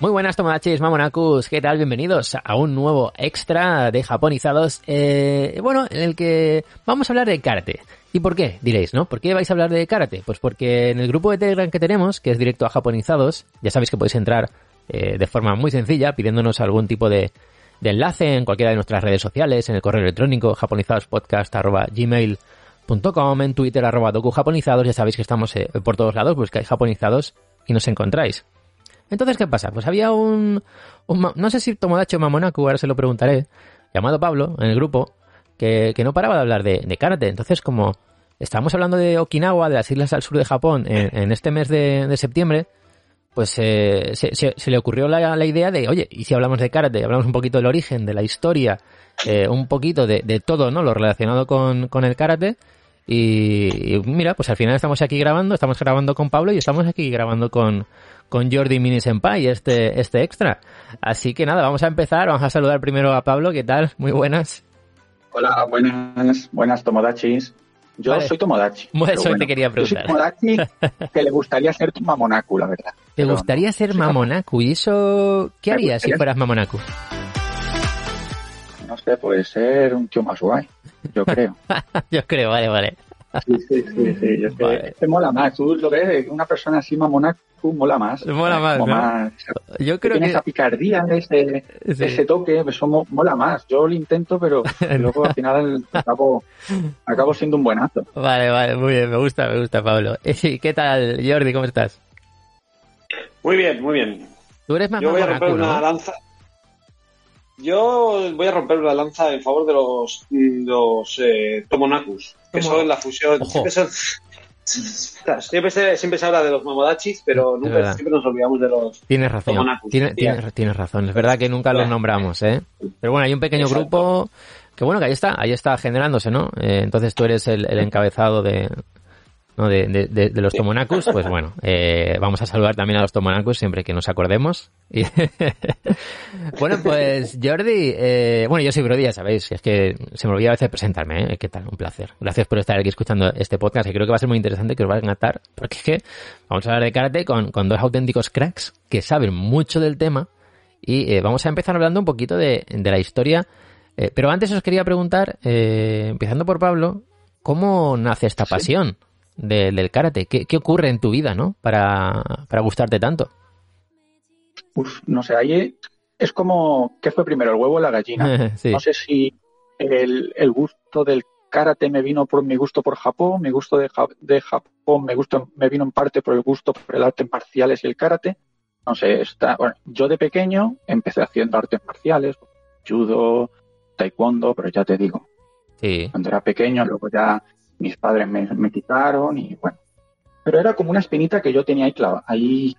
Muy buenas tomodachis, mamonacus, ¿qué tal? Bienvenidos a un nuevo extra de japonizados, eh, bueno, en el que vamos a hablar de karate. ¿Y por qué? Diréis, ¿no? ¿Por qué vais a hablar de karate? Pues porque en el grupo de Telegram que tenemos, que es directo a japonizados, ya sabéis que podéis entrar eh, de forma muy sencilla pidiéndonos algún tipo de, enlace en cualquiera de nuestras redes sociales, en el correo electrónico japonizadospodcast.gmail.com, en Twitter arroba docujaponizados, ya sabéis que estamos eh, por todos lados, buscáis japonizados y nos encontráis. Entonces, ¿qué pasa? Pues había un, no sé si Tomodachi o Mamonaku, ahora se lo preguntaré, llamado Pablo, en el grupo, que, no paraba de hablar de, karate. Entonces, como estábamos hablando de Okinawa, de las islas al sur de Japón, en, este mes de, septiembre, pues eh, se, le ocurrió la, idea de, oye, ¿y si hablamos de karate? Hablamos un poquito del origen, de la historia, eh, un poquito de, todo, ¿no? Lo relacionado con, con el karate. Y, mira, pues al final estamos aquí grabando, estamos grabando con Pablo y estamos aquí grabando con, con Jordi Mini Senpai, este, este extra. Así que nada, vamos a empezar, vamos a saludar primero a Pablo, ¿qué tal? Muy buenas. Hola, buenas, buenas Tomodachis. Yo soy Tomodachi. eso te quería preguntar. Yo soy Tomodachi que le gustaría ser Mamonaku, la verdad. ¿Te gustaría ser Mamonaku? ¿Y eso qué harías si fueras Mamonaku? No sé, puede ser un tío más guay, yo creo. yo creo, vale, vale. Sí, sí, sí, sí. Yo vale. te mola más. Tú lo ves, una persona así Mamonaku mola más. Mola más, ¿no? más Yo creo que... esa picardía, ese, ese toque, eso mola más. Yo lo intento, pero luego al final acabo, acabo siendo un buenazo. Vale, vale, muy bien. Me gusta, me gusta, Pablo. ¿Y qué tal, Jordi? ¿Cómo estás? Muy bien, muy bien. Tú eres más Yo voy a romper una lanza. Yo voy a romper una lanza en favor de los, los eh, Tomonakus, que son la fusión. Son, siempre, se, siempre, se, habla de los Mamodachis, pero nunca, siempre nos olvidamos de los tienes razón. Tienes, tienes, razón, es verdad que nunca los nombramos, ¿eh? Pero bueno, hay un pequeño grupo que bueno, que ahí está, ahí está generándose, ¿no? Eh, entonces tú eres el, el encabezado de, de, los Tomonacus, pues bueno, eh, vamos a saludar también a los Tomonacus siempre que nos acordemos. bueno, pues Jordi, eh, bueno, yo soy Brody, ya sabéis, es que se me olvida a veces presentarme, ¿eh? ¿Qué tal? Un placer. Gracias por estar aquí escuchando este podcast, que creo que va a ser muy interesante, que os va a encantar, porque es que vamos a hablar de karate con, con dos auténticos cracks que saben mucho del tema y eh, vamos a empezar hablando un poquito de, de la historia. pero antes os quería preguntar, empezando por Pablo, ¿cómo nace esta pasión? Del karate. ¿Qué, ocurre en tu vida, no? Para, gustarte tanto. Uf, no sé, ahí es como, ¿qué fue primero, el huevo o la gallina? No sé si el, gusto del karate me vino por mi gusto por Japón, mi gusto de, Japón me, gusto, me vino en parte por el gusto por el arte marciales y el karate. No sé, está, bueno, yo de pequeño empecé haciendo artes marciales, judo, taekwondo, pero ya te digo, sí. cuando era pequeño, luego ya mis padres me, quitaron y bueno. Pero era como una espinita que yo tenía ahí clavada. Ahí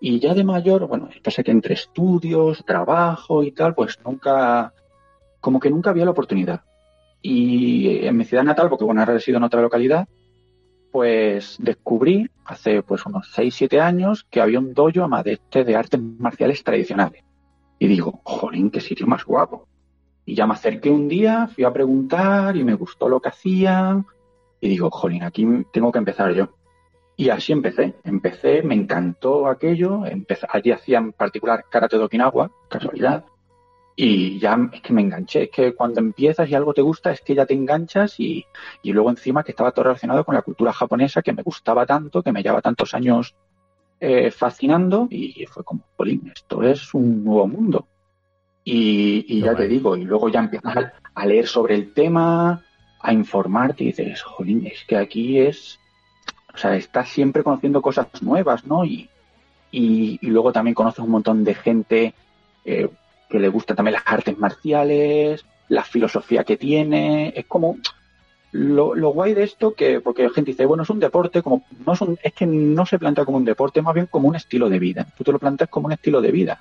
Y ya de mayor, bueno, pasa que entre estudios, trabajo y tal, pues nunca, como que nunca había la oportunidad. Y en mi ciudad natal, porque bueno, ahora resido en otra localidad, pues descubrí hace pues unos 6, 7 años que había un dojo amadeste de artes marciales tradicionales. Y digo, jolín, qué sitio más guapo. Y ya me acerqué un día, fui a preguntar y me gustó lo que hacían. Y digo, jolín, aquí tengo que empezar yo. Y así empecé. Empecé, me encantó aquello. Empecé, allí hacía en particular karate de Okinawa, casualidad. Y ya es que me enganché. Es que cuando empiezas y algo te gusta, es que ya te enganchas. Y, y luego encima que estaba todo relacionado con la cultura japonesa, que me gustaba tanto, que me llevaba tantos años eh, fascinando. Y fue como, jolín, esto es un nuevo mundo. Y, ya te digo, y luego ya empiezas a, leer sobre el tema, a informarte y dices, jolín, es que aquí es, sea, estás siempre conociendo cosas nuevas, ¿no? Y, y, luego también conoces un montón de gente eh, que le gusta también las artes marciales, la filosofía que tiene, es como lo, lo, guay de esto que porque la gente dice bueno es un deporte como no es, un, es que no se plantea como un deporte más bien como un estilo de vida. Tú te lo planteas como un estilo de vida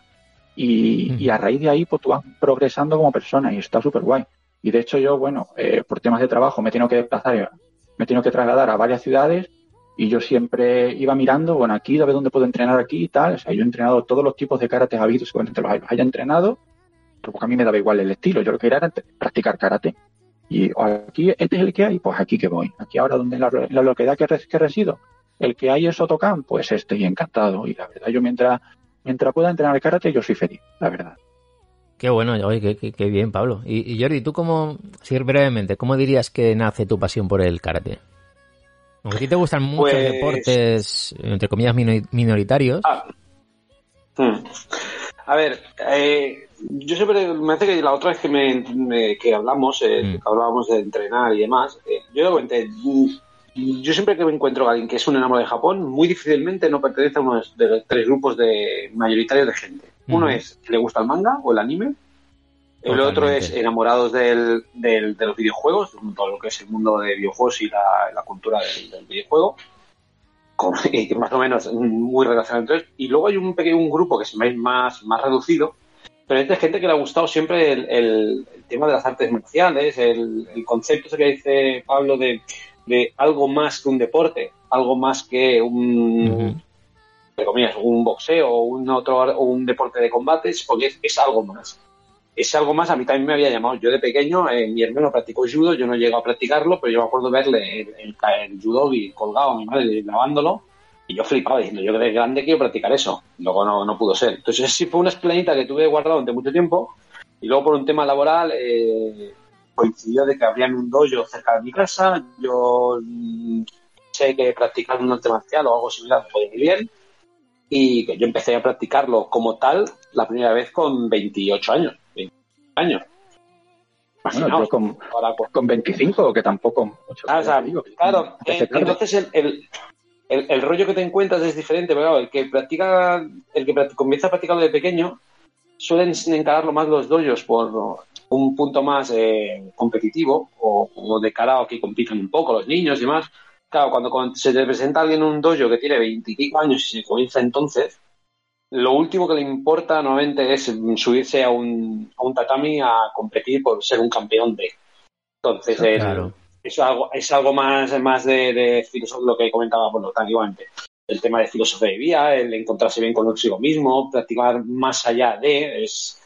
y, y a raíz de ahí pues tú vas progresando como persona y está súper guay y de hecho yo bueno eh, por temas de trabajo me he tenido que desplazar me he tenido que trasladar a varias ciudades y yo siempre iba mirando, bueno, aquí, a ver dónde puedo entrenar aquí y tal. O sea, yo he entrenado todos los tipos de karate habidos, seguramente los haya entrenado, porque a mí me daba igual el estilo. Yo lo que quería era practicar karate. Y aquí, este es el que hay, pues aquí que voy. Aquí ahora, donde en la, localidad que, que, resido, el que hay es Otocan, pues estoy encantado. Y la verdad, yo mientras, mientras pueda entrenar el karate, yo soy feliz, la verdad. Qué bueno, oye, qué, qué, bien, Pablo. Y, y, Jordi, ¿tú cómo, si brevemente, cómo dirías que nace tu pasión por el karate? Aunque a ti te gustan muchos pues deportes, entre comillas, minoritarios. Ah. Hmm. A ver, eh, yo siempre me hace que la otra vez que, me, que hablamos, eh, mm. hablábamos de entrenar y demás, eh, yo mm, yo siempre que me encuentro a alguien que es un enamorado de Japón, muy difícilmente no pertenece a uno de los tres grupos de mayoritarios de gente. Uno es que le gusta el manga o el anime, el otro es enamorados del, del, de los videojuegos, todo lo que es el mundo de videojuegos y la, la cultura del, videojuego, con, y más o menos muy relacionado entre ellos. Y luego hay un pequeño un grupo que es más, más reducido, pero es de gente que le ha gustado siempre el, el, tema de las artes marciales, el, el concepto que dice Pablo de, de, algo más que un deporte, algo más que un, un boxeo o un otro o un deporte de combates, porque es algo más es algo más, a mí también me había llamado. Yo de pequeño, eh, mi hermano practicó judo, yo no llego a practicarlo, pero yo me acuerdo verle el, el, el judo y colgado a mi madre lavándolo, y yo flipaba diciendo, yo que de grande quiero practicar eso. Luego no, no pudo ser. Entonces sí fue una esplanita que tuve guardado durante mucho tiempo, y luego por un tema laboral eh, coincidió de que abrían un dojo cerca de mi casa, yo mm, sé que practicar un arte marcial o algo similar podía ir bien, y que yo empecé a practicarlo como tal la primera vez con 28 años años. Bueno, con, con 25, que tampoco. Ah, claro, eh, entonces el, el, rollo que te encuentras es diferente, pero el que practica, el que comienza a practicarlo de pequeño, suelen encararlo más los doyos por un punto más eh, competitivo o, de cara a que compitan un poco los niños y demás. Claro, cuando, se te presenta alguien en un dojo que tiene veinticinco años y se comienza entonces, lo último que le importa nuevamente es subirse a un, a un tatami a competir por ser un campeón de. Entonces, eso es algo, es algo más, más de, de lo que comentaba por lo igualmente. El tema de filosofía de vida, el encontrarse bien consigo mismo, practicar más allá de, es,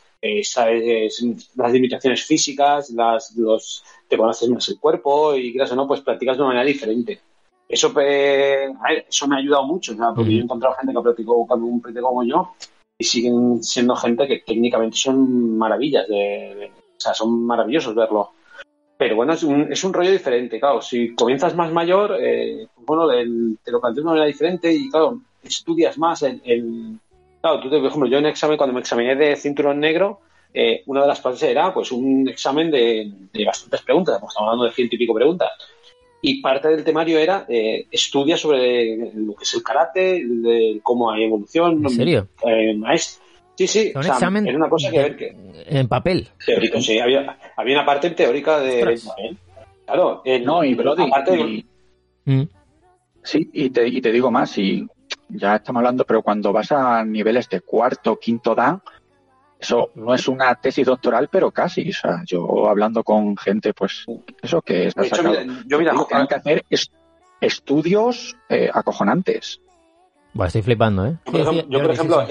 sabes, las limitaciones físicas, las, los, te conoces más el cuerpo y quieras o no, pues practicas de una manera diferente. Eso, eso me ha ayudado mucho, porque yo he encontrado gente que ha practicado un prete como yo y siguen siendo gente que técnicamente son maravillas, de, o sea, son maravillosos verlo. Pero bueno, es un, es un rollo diferente, claro. Si comienzas más mayor, eh, bueno, te lo planteas de una manera diferente y, claro, estudias más el, Claro, tú, por ejemplo, yo en examen, cuando me examiné de cinturón negro, eh, una de las clases era pues un examen de, de bastantes preguntas, estamos hablando de ciento y pico preguntas y parte del temario era eh, estudia sobre lo que es el karate, de cómo hay evolución. ¿En serio? Eh, sí, sí, un examen era una cosa que ver que... En papel. Teórico, sí, había, había una parte teórica de... Claro, no, y, pero, aparte mm. Sí, y te, y te digo más, y ya estamos hablando, pero cuando vas a niveles de cuarto, quinto dan, eso no es una tesis doctoral, pero casi. O sea, yo hablando con gente, pues, eso que está sacado. yo mira, tienen que hacer estudios eh, acojonantes. Bueno, estoy flipando, ¿eh? Yo, por ejemplo,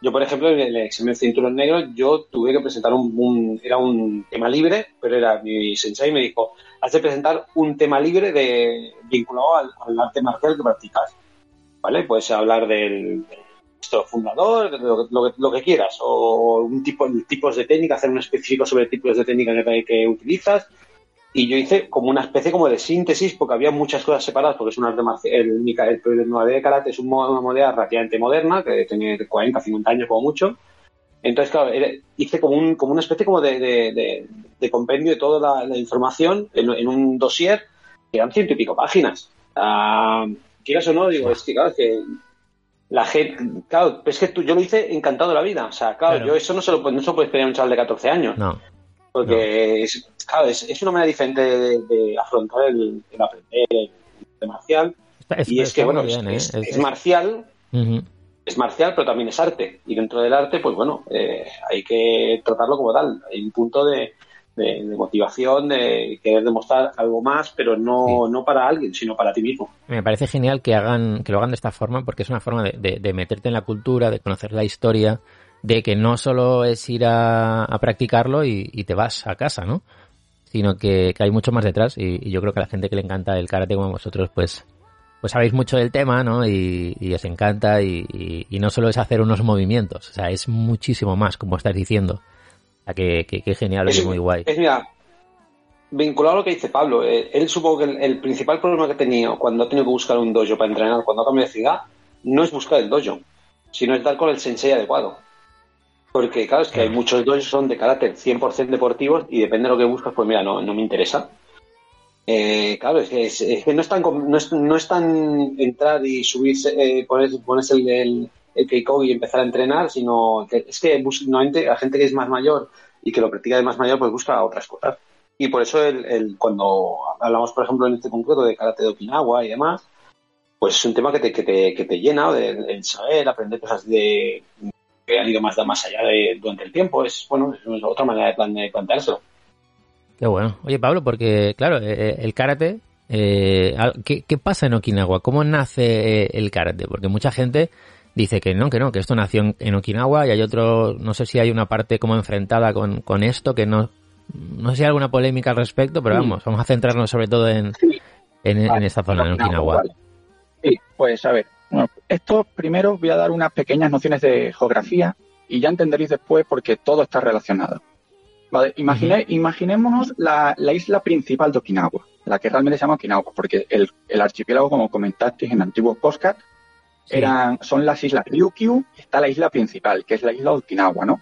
yo, por ejemplo, en el examen de cinturón negro, yo tuve que presentar un, era un tema libre, pero era mi sensei me dijo, has de presentar un tema libre de vinculado al, al arte marcial que practicas. ¿Vale? Puedes hablar del, fundador, lo, que quieras, o un tipo, tipos de técnica, hacer un específico sobre tipos de técnica que, utilizas. Y yo hice como una especie como de síntesis, porque había muchas cosas separadas, porque es un arte marcial, el, el, el de karate es una modalidad relativamente moderna, que tiene 40, 50 años como mucho. Entonces, claro, hice como, un, como una especie como de, de, compendio de toda la, información en, un dossier que eran ciento y pico páginas. Uh, quieras o no, digo, es que claro, es que la gente, claro, es que tú, yo lo hice encantado de la vida. O sea, claro, yo eso no se lo, no se lo puede esperar a un chaval de 14 años. No. Porque, Es, claro, es, una manera diferente de, afrontar el, aprender el marcial. y es que, bueno, es, ¿eh? marcial, es marcial, pero también es arte. Y dentro del arte, pues bueno, eh, hay que tratarlo como tal. Hay un punto de, de, motivación, de querer demostrar algo más, pero no, no para alguien, sino para ti mismo. Me parece genial que hagan, que lo hagan de esta forma, porque es una forma de, de, meterte en la cultura, de conocer la historia, de que no solo es ir a, practicarlo y, te vas a casa, ¿no? Sino que, hay mucho más detrás y, yo creo que a la gente que le encanta el karate como vosotros, pues, pues sabéis mucho del tema, ¿no? Y, os encanta y, no solo es hacer unos movimientos, o sea, es muchísimo más, como estás diciendo que, que, genial, es, muy guay. Es, mira, vinculado a lo que dice Pablo, eh, él supongo que el, principal problema que ha tenido cuando ha tenido que buscar un dojo para entrenar, cuando ha cambiado de ciudad, no es buscar el dojo, sino es dar con el sensei adecuado. Porque, claro, es que hay muchos dojos que son de carácter 100% deportivos y depende de lo que buscas, pues mira, no, no me interesa. Eh, claro, es que, no, es tan, no, es, no es tan entrar y subirse, eh, ponerse, el, el, el y empezar a entrenar, sino que es que normalmente la gente que es más mayor y que lo practica de más mayor, pues busca otras cosas. Y por eso el, cuando hablamos, por ejemplo, en este concreto de karate de Okinawa y demás, pues es un tema que te, que te, que te llena de, saber, aprender cosas de que han ido más, más allá de, durante el tiempo. Es, bueno, es otra manera de, plan, de planteárselo. Qué bueno. Oye, Pablo, porque, claro, eh, eh, el karate, eh, ¿qué, ¿qué, pasa en Okinawa? ¿Cómo nace el karate? Porque mucha gente dice que no, que no, que esto nació en, Okinawa y hay otro, no sé si hay una parte como enfrentada con, con esto, que no, no sé si hay alguna polémica al respecto, pero vamos, vamos a centrarnos sobre todo en, en, esta zona, en Okinawa. Sí, pues a ver, esto primero voy a dar unas pequeñas nociones de geografía y ya entenderéis después porque todo está relacionado. Vale, imaginémonos la, la, isla principal de Okinawa, la que realmente se llama Okinawa, porque el, el archipiélago, como comentasteis en antiguo podcast, eran, son las islas Ryukyu está la isla principal, que es la isla Okinawa, ¿no?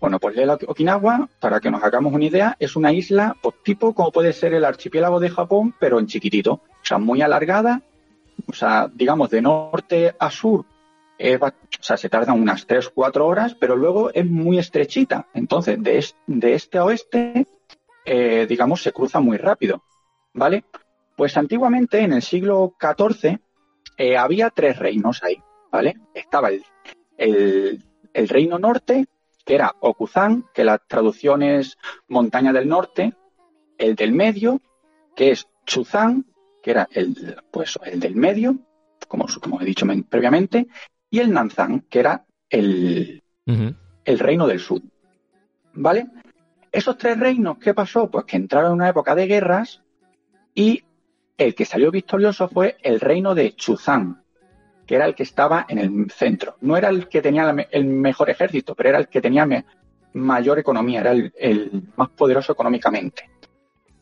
Bueno, pues la Okinawa, para que nos hagamos una idea, es una isla pues, tipo como puede ser el archipiélago de Japón, pero en chiquitito. O sea, muy alargada. O sea, digamos, de norte a sur, o sea, se tarda unas 3-4 horas, pero luego es muy estrechita. Entonces, de, de este a oeste, eh, digamos, se cruza muy rápido. ¿Vale? Pues antiguamente, en el siglo XIV, eh, había tres reinos ahí, ¿vale? Estaba el, el, reino norte, que era Okuzan, que la traducción es montaña del norte, el del medio, que es Chuzan, que era el, pues, el del medio, como, como he dicho previamente, y el Nanzan, que era el, el reino del sur. ¿Vale? Esos tres reinos, ¿qué pasó? Pues que entraron en una época de guerras y el que salió victorioso fue el reino de Chuzán, que era el que estaba en el centro. No era el que tenía el mejor ejército, pero era el que tenía mayor economía, era el, más poderoso económicamente.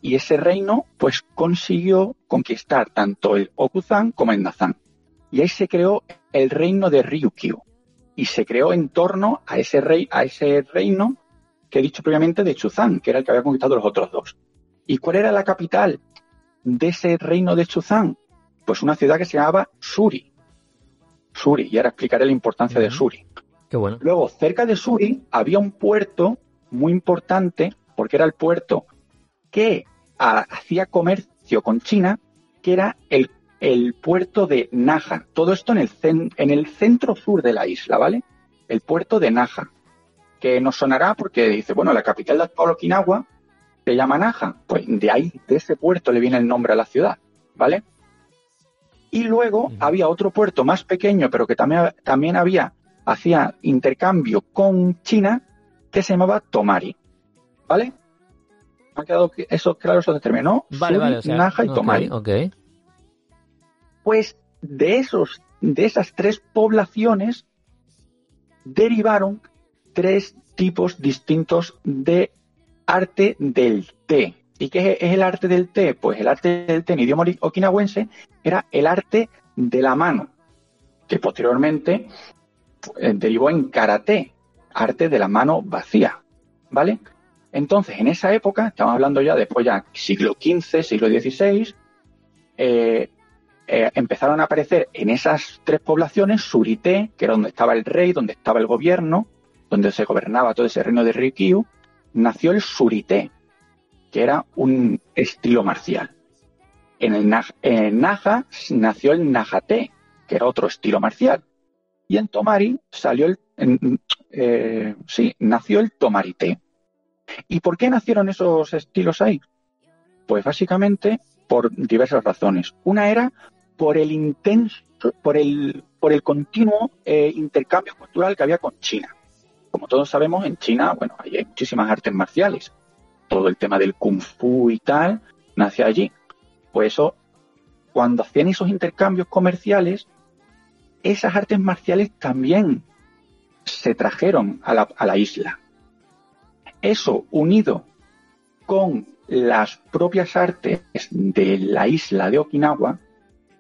Y ese reino, pues, consiguió conquistar tanto el Okuzan como el Nazan. Y ahí se creó el reino de Ryukyu. Y se creó en torno a ese, rey, a ese reino que he dicho previamente de Chuzán, que era el que había conquistado los otros dos. ¿Y cuál era la capital de ese reino de Chuzán? Pues una ciudad que se llamaba Suri. Suri, y ahora explicaré la importancia de Suri. Qué bueno. Luego, cerca de Suri había un puerto muy importante, porque era el puerto que hacía comercio con China, que era el, el puerto de Naja. Todo esto en el, en el centro sur de la isla, ¿vale? El puerto de Naja. Que nos sonará porque dice, bueno, la capital de Okinawa se llama Naja, pues de ahí, de ese puerto le viene el nombre a la ciudad, ¿vale? Y luego había otro puerto más pequeño, pero que también, también había, hacía intercambio con China, que se llamaba Tomari, ¿vale? ¿Ha quedado eso claro, eso determinó? Vale, vale, Naja y Tomari. Ok. Pues de esos, de esas tres poblaciones derivaron tres tipos distintos de arte del té. ¿Y qué es el arte del té? Pues el arte del té en idioma okinawense era el arte de la mano, que posteriormente eh, derivó en karate, arte de la mano vacía, ¿vale? Entonces, en esa época, estamos hablando ya después ya siglo XV, siglo XVI, eh, eh, empezaron a aparecer en esas tres poblaciones, Surité, que era donde estaba el rey, donde estaba el gobierno, donde se gobernaba todo ese reino de Ryukyu, nació el Surité, que era un estilo marcial. En el Naja nació el Najate, que era otro estilo marcial. Y en Tomari salió el, eh, sí, nació el Tomarité. ¿Y por qué nacieron esos estilos ahí? Pues básicamente por diversas razones. Una era por el intenso, por el, por el continuo eh, intercambio cultural que había con China. Como todos sabemos, en China, bueno, hay muchísimas artes marciales. Todo el tema del kung fu y tal nace allí. Pues eso, cuando hacían esos intercambios comerciales, esas artes marciales también se trajeron a la, a la isla. Eso unido con las propias artes de la isla de Okinawa,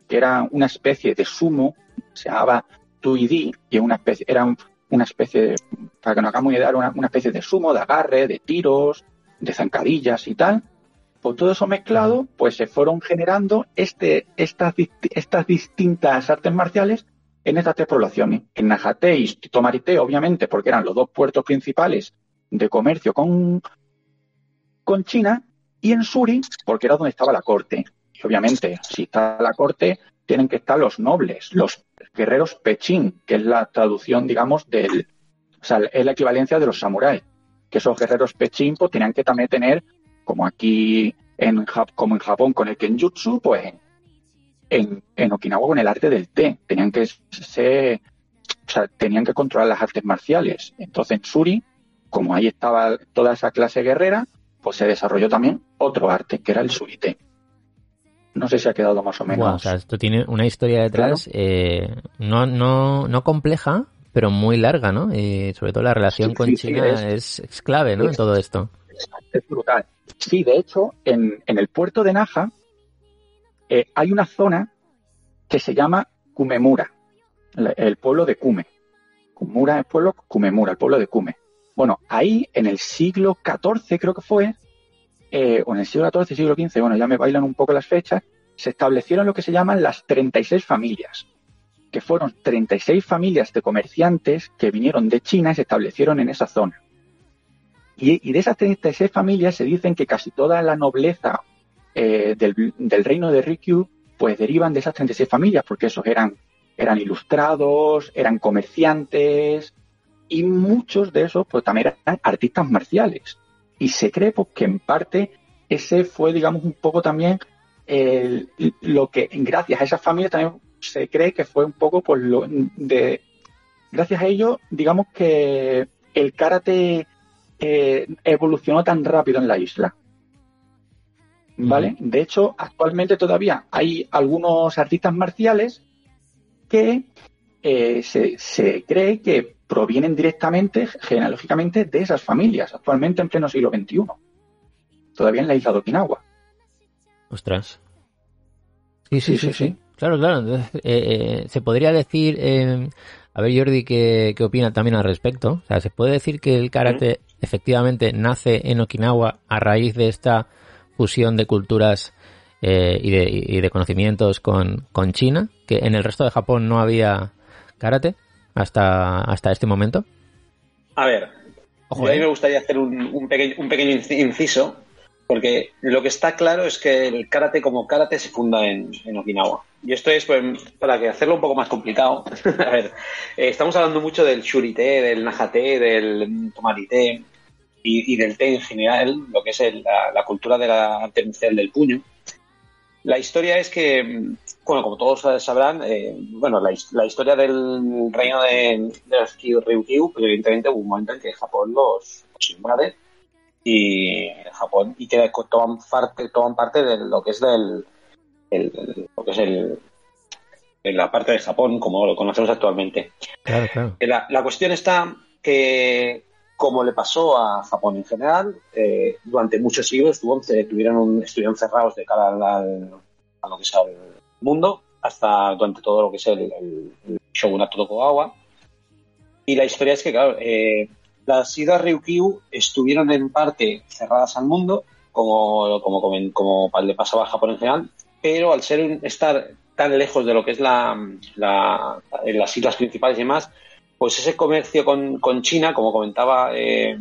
que era una especie de sumo, se llamaba Tuidi, y una especie, era una especie, de, para que nos hagamos idea, una, una especie de sumo, de agarre, de tiros, de zancadillas y tal, pues todo eso mezclado, pues se fueron generando este, estas, estas distintas artes marciales en estas tres poblaciones. En Najate y Tomarité, obviamente, porque eran los dos puertos principales de comercio con, con China, y en Suri, porque era donde estaba la corte. Y obviamente, si está la corte, tienen que estar los nobles, los guerreros pechín, que es la traducción, digamos, del. O sea, es la equivalencia de los samuráis. Que esos guerreros pechín, pues tenían que también tener como aquí en, como en Japón con el Kenjutsu, pues en, en Okinawa con el arte del té. Tenían que ser, o sea, tenían que controlar las artes marciales. Entonces en Suri, como ahí estaba toda esa clase guerrera, pues se desarrolló también otro arte, que era el surité. No sé si ha quedado más o menos. o sea, esto tiene una historia detrás eh, no, no, no compleja, pero muy larga, ¿no? Y sobre todo la relación con China es, es, clave, ¿no? en todo esto. Es brutal. Sí, de hecho, en, el puerto de Naja eh, hay una zona que se llama Kumemura, el pueblo de Kume. Kumura es el pueblo, Kumemura, el pueblo de Kume. Bueno, ahí en el siglo XIV creo que fue, eh, o en el siglo XIV, siglo XV, bueno, ya me bailan un poco las fechas, se establecieron lo que se llaman las 36 familias, que fueron 36 familias de comerciantes que vinieron de China y se establecieron en esa zona. Y, de esas 36 familias se dicen que casi toda la nobleza eh, del, reino de Rikyu pues derivan de esas 36 familias, porque esos eran, eran ilustrados, eran comerciantes, y muchos de esos pues también eran artistas marciales. Y se cree pues, que en parte ese fue, digamos, un poco también lo que, gracias a esas familias también se cree que fue un poco por lo de, gracias a ello, digamos que el karate eh, evolucionó tan rápido en la isla. ¿Vale? De hecho, actualmente todavía hay algunos artistas marciales que eh, se, se, cree que provienen directamente, genealógicamente, de esas familias, actualmente en pleno siglo XXI. Todavía en la isla de Okinawa. Ostras. Sí, sí, sí, sí. Claro, claro. Eh, eh, se podría decir, eh, a ver Jordi, ¿qué, ¿qué, opina también al respecto? O sea, se puede decir que el karate efectivamente nace en Okinawa a raíz de esta fusión de culturas y, de, y, de, conocimientos con, con China, que en el resto de Japón no había karate hasta, hasta este momento? A ver, a mí me gustaría hacer un, pequeño, un pequeño inciso, porque lo que está claro es que el karate como karate se funda en, Okinawa. Y esto es, pues, para que hacerlo un poco más complicado. a ver, eh, estamos hablando mucho del shurite, del najate, del tomarite y, del té en general, lo que es la, cultura de la arte del puño. La historia es que, bueno, como todos sabrán, eh, bueno, la, historia del reino de, de los Ryukyu, pues evidentemente hubo un momento en que Japón los, invade y Japón y que toman parte, toman parte de lo que es del lo que es el en la parte de Japón como lo conocemos actualmente. Claro, claro. La, la cuestión está que como le pasó a Japón en general, eh, durante muchos siglos estuvo, tuvieron estuvieron cerrados de cara al, a lo que es el mundo, hasta durante todo lo que es el, el, shogunato Tokugawa. Y la historia es que, claro, eh, las islas Ryukyu estuvieron en parte cerradas al mundo, como, como, como, como le pasaba a Japón en general, pero al ser estar tan lejos de lo que es la, las islas principales y demás, pues ese comercio con, con China, como comentaba eh,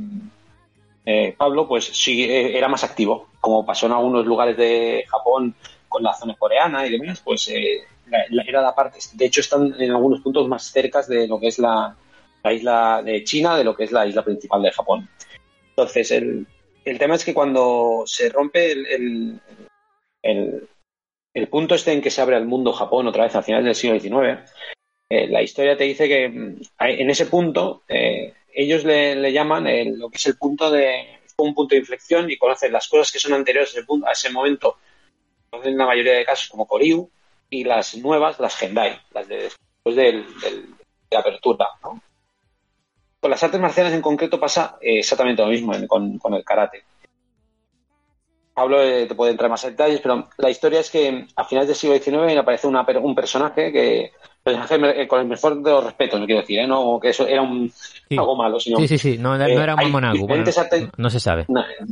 eh, Pablo, pues sí eh, era más activo. Como pasó en algunos lugares de Japón con la zona coreana y demás, pues era la parte. De hecho, están en algunos puntos más cercas de lo que es la, isla de China, de lo que es la isla principal de Japón. Entonces, el, el tema es que cuando se rompe el, el punto este en que se abre al mundo Japón otra vez a finales del siglo XIX, eh, la historia te dice que mm, en ese punto eh, ellos le, llaman lo que es el punto de un punto de inflexión y conocen las cosas que son anteriores a ese, punto, a ese momento, conocen la mayoría de casos como Koryu y las nuevas, las Gendai, las de después de la apertura. Con las artes marciales en concreto pasa eh, exactamente lo mismo con el karate. Pablo eh, te puede entrar más en detalles, pero la historia es que a finales del siglo XIX aparece un personaje que eh, con el mejor de los respetos, no quiero decir, ¿eh? no que eso era un, algo malo, sino sí, sí, sí, no, era un monago, no, se sabe.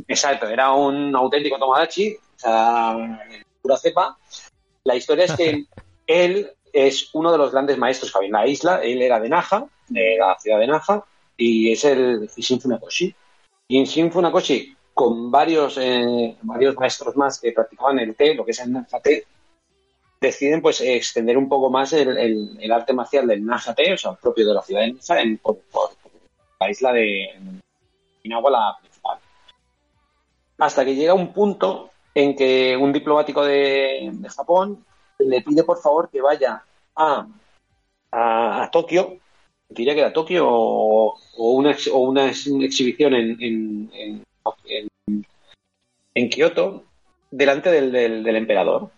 exacto, era un auténtico Tomodachi, o sea, pura cepa. La historia es que él es uno de los grandes maestros que había en la isla, él era de Naja, de la ciudad de Naja, y es el Shin Funakoshi. Y Shin Funakoshi con varios, eh, varios maestros más que practicaban el té, lo que es el Naja deciden pues extender un poco más el, arte marcial del Naja o sea, propio de la ciudad de Naja, en, por, la isla de Okinawa, la principal. Hasta que llega un punto en que un diplomático de, Japón le pide por favor que vaya a, a, Tokio, diría que era Tokio o, una, o una exhibición en en, Kioto delante del, emperador,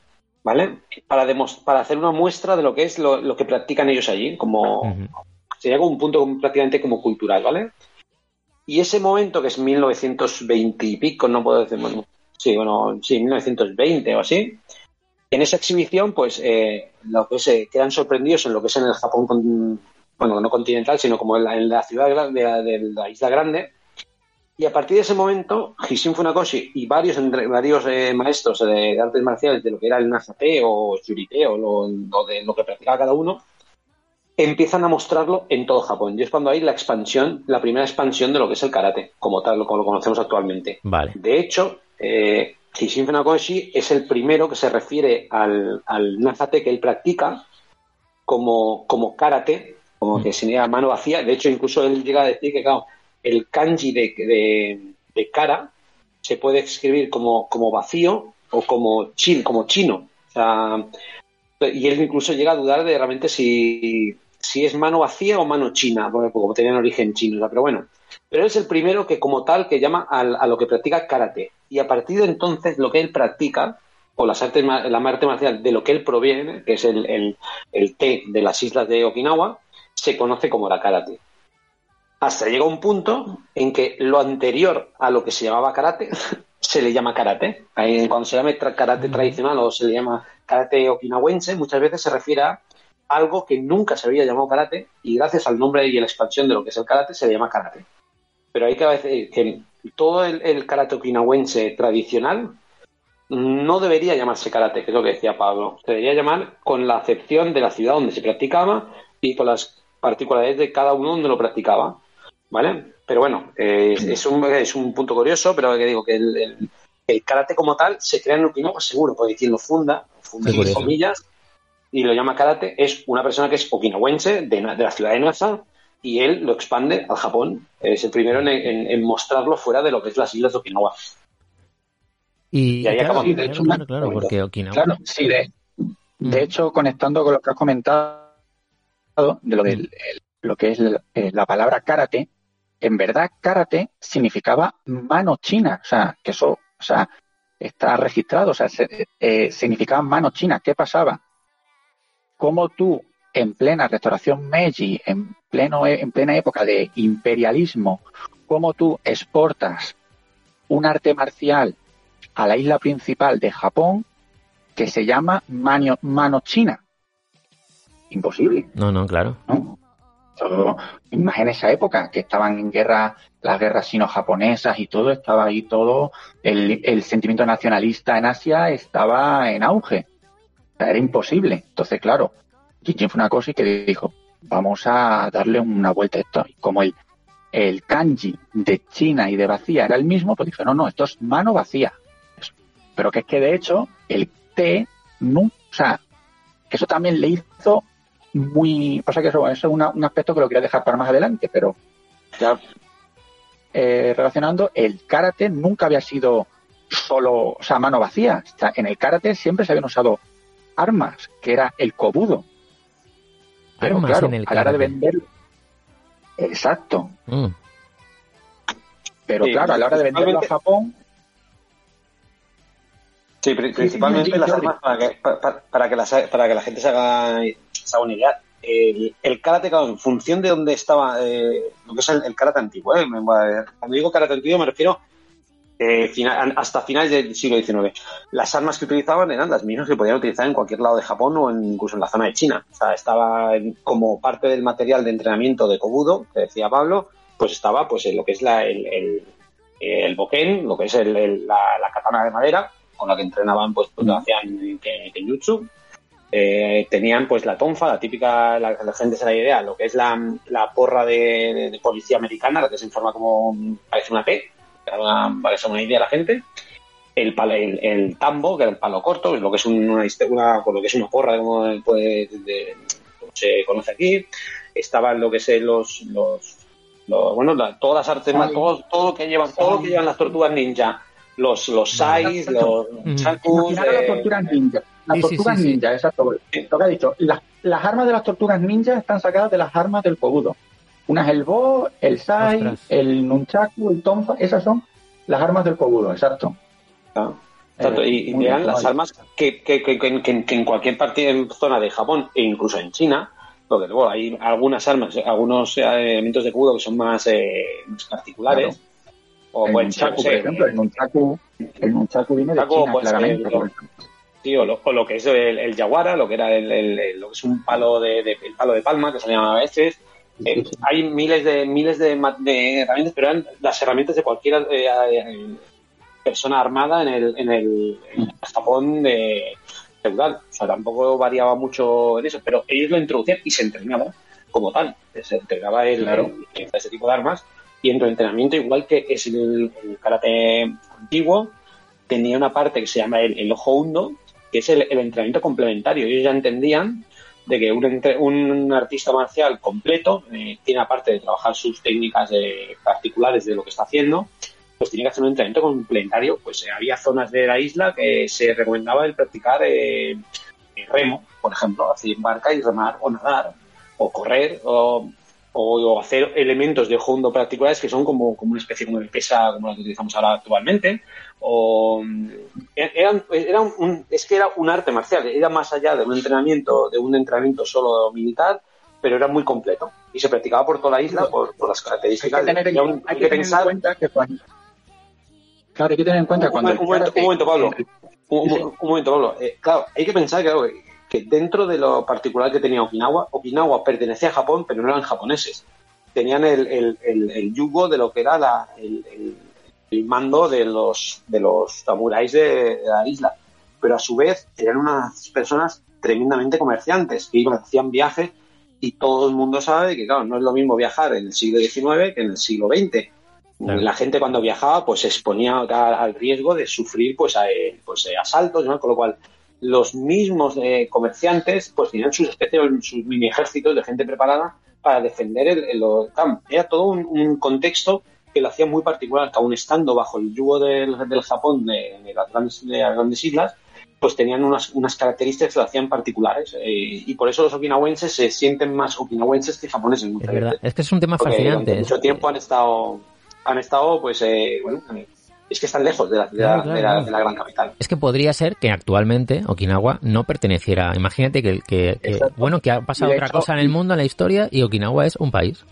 ¿vale? Para, para hacer una muestra de lo que es lo, que practican ellos allí, como sería como un punto prácticamente como cultural, ¿vale? Y ese momento, que es 1920 y pico, no puedo decir, bueno, sí, bueno, sí, 1920 o así, en esa exhibición, pues, eh, lo que se quedan sorprendidos en lo que es en el Japón, bueno, no continental, sino como en la, ciudad de la isla grande, y a partir de ese momento, Hishin Funakoshi y varios, varios eh, maestros de, artes marciales de lo que era el Nazape o Yurite o lo, de lo que practicaba cada uno, empiezan a mostrarlo en todo Japón. Y es cuando hay la expansión, la primera expansión de lo que es el karate, como tal, como lo conocemos actualmente. Vale. De hecho, eh, Hishin Funakoshi es el primero que se refiere al, al Nazate que él practica como, como karate, como que sería mano vacía. De hecho, incluso él llega a decir que, el kanji de, de, cara se puede escribir como, como vacío o como, chin, como chino. y él incluso llega a dudar de realmente si, si es mano vacía o mano china, porque como tenían origen chino, pero bueno. Pero es el primero que como tal que llama a, lo que practica karate. Y a partir de entonces lo que él practica, o las artes, la arte marcial de lo que él proviene, que es el, el, el té de las islas de Okinawa, se conoce como la karate hasta llega un punto en que lo anterior a lo que se llamaba karate se le llama karate. Cuando se llama karate tradicional o se le llama karate okinawense, muchas veces se refiere a algo que nunca se había llamado karate y gracias al nombre y la expansión de lo que es el karate se le llama karate. Pero hay que decir que todo el, karate okinawense tradicional no debería llamarse karate, que es lo que decía Pablo. Se debería llamar con la acepción de la ciudad donde se practicaba y con las particularidades de cada uno donde lo practicaba. ¿vale? Pero bueno, eh, es, un, es un punto curioso, pero que digo que el, el, karate como tal se crea en Okinawa seguro, porque quien lo funda, funda comillas, y lo llama karate, es una persona que es okinawense, de, de la ciudad de Nasa, y él lo expande al Japón. Es el primero en, mostrarlo fuera de lo que es las islas de Okinawa. Y, ahí claro, de hecho, claro, porque Okinawa. Claro, sí, de, de mm. hecho, conectando con lo que has comentado, de lo, del, lo que es eh, la palabra karate, en verdad karate significaba mano china, o sea, que eso, o sea, está registrado, o sea, eh, significaba mano china. ¿Qué pasaba? Como tú, en plena restauración Meiji, en, pleno, en plena época de imperialismo, cómo tú exportas un arte marcial a la isla principal de Japón que se llama mano, mano china? Imposible. No, no, claro. ¿no? en esa época, que estaban en guerra, las guerras sino-japonesas y todo, estaba ahí todo, el, sentimiento nacionalista en Asia estaba en auge. era imposible. Entonces, claro, Jin fue una cosa y que dijo, vamos a darle una vuelta a esto. como el, el kanji de China y de vacía era el mismo, pues dijo, no, no, esto es mano vacía. Pero que es que de hecho el T, no, o sea, eso también le hizo muy... Pasa que eso, es un aspecto que lo quería dejar para más adelante, pero eh, relacionando, el karate nunca había sido solo, o sea, mano vacía. en el karate siempre se habían usado armas, que era el kobudo. Pero armas claro, en el a la hora de vender. Exacto. Mm. Pero claro, a la hora de venderlo a Japón. Sí, principalmente las armas para que, para, que, para que la gente se haga, se haga una idea el, el karate, en función de dónde estaba eh, lo que es el, karate antiguo. ¿eh? Cuando digo karate antiguo me refiero eh, hasta finales del siglo XIX. Las armas que utilizaban eran las mismas que podían utilizar en cualquier lado de Japón o incluso en la zona de China. O sea, estaba como parte del material de entrenamiento de Kobudo, que decía Pablo, pues estaba pues en lo que es la, el, el, el boken, lo que es el, la, la, katana de madera, con la que entrenaban, pues, pues lo hacían kenjutsu eh, tenían pues la tonfa, la típica, la, gente se da idea, lo que es la, porra de, policía americana, la que se informa como parece una P, para, para que una idea a la gente. El, el, tambo, que era el palo corto, lo que es una, una lo que es una porra, como, se conoce aquí. Estaban lo que es los, los, bueno, todas las artes, todo, todo lo que llevan, todo lo que llevan las tortugas ninja, los, los sais, los chakus. las tortugas ninja las tortugas ninja, exacto. Lo que ha dicho, las, las, armas de las tortugas ninja están sacadas de las armas del Kobudo. Una es el Bo, el Sai, el Nunchaku, el Tonfa, esas son las armas del Kobudo, exacto. Ah, exacto, y, y eran las armas que, que, que, que, en cualquier parte en zona de Japón e incluso en China, porque luego hay algunas armas, algunos elementos de Kobudo que son más, eh, más particulares. O el Nunchaku, por ejemplo, el Nunchaku, el Nunchaku viene de China, pues, claramente. Eh, Sí, o lo, que es el, el yaguara, lo que era el, lo que es un palo de, el palo de palma, que se llama a veces. Eh, hay miles de miles de, herramientas, pero eran las herramientas de cualquier eh, eh, persona armada en el, en el, Japón de feudal. O sea, tampoco variaba mucho en eso, pero ellos lo introducían y se entrenaba como tal. Se entrenaba el, ese tipo de armas y en el entrenamiento, igual que es el, karate antiguo, tenía una parte que se llama el, el ojo hundo, que es el, entrenamiento complementario. Ellos ya entendían de que un, un artista marcial completo eh, tiene aparte de trabajar sus técnicas particulares de lo que está haciendo, pues tiene que hacer un entrenamiento complementario. Pues eh, había zonas de la isla que se recomendaba el practicar eh, remo, por ejemplo, hacer barca y remar o nadar o correr o, o, hacer elementos de hondo particulares que son como, como una especie como de pesa como la que utilizamos ahora actualmente o eran, era un, es que era un arte marcial, era más allá de un entrenamiento, de un entrenamiento solo militar, pero era muy completo y se practicaba por toda la isla por, las características. Hay que tener, hay que pensar... en cuenta que cuando... Claro, hay que tener en cuenta cuando... Un, momento, un momento, Pablo. Un, momento, Pablo. Eh, claro, hay que pensar que, que dentro de lo particular que tenía Okinawa, Okinawa pertenecía a Japón, pero no eran japoneses. Tenían el, el, el, yugo de lo que era la, el el mando de los, de los samuráis de, la isla. Pero a su vez eran unas personas tremendamente comerciantes que iban, hacían viajes y todo el mundo sabe que, claro, no es lo mismo viajar en el siglo XIX que en el siglo XX. La gente cuando viajaba pues se exponía al riesgo de sufrir pues, pues asaltos, ¿no? con lo cual los mismos eh, comerciantes pues tenían sus especies, sus mini ejércitos de gente preparada para defender el, el, Era todo un contexto que lo hacía muy particular, que aún estando bajo el yugo del, del Japón de, las grandes, las grandes islas, pues tenían unas, unas características que lo hacían particulares. Eh, y por eso los okinawenses se sienten más okinawenses que japoneses. Es verdad, es que es un tema fascinante. mucho tiempo han estado, han estado pues, eh, bueno, es que están lejos de la ciudad, de, la, gran capital. Es que podría ser que actualmente Okinawa no perteneciera. Imagínate que, que, bueno, que ha pasado otra cosa en el mundo, en la historia, y Okinawa es un país.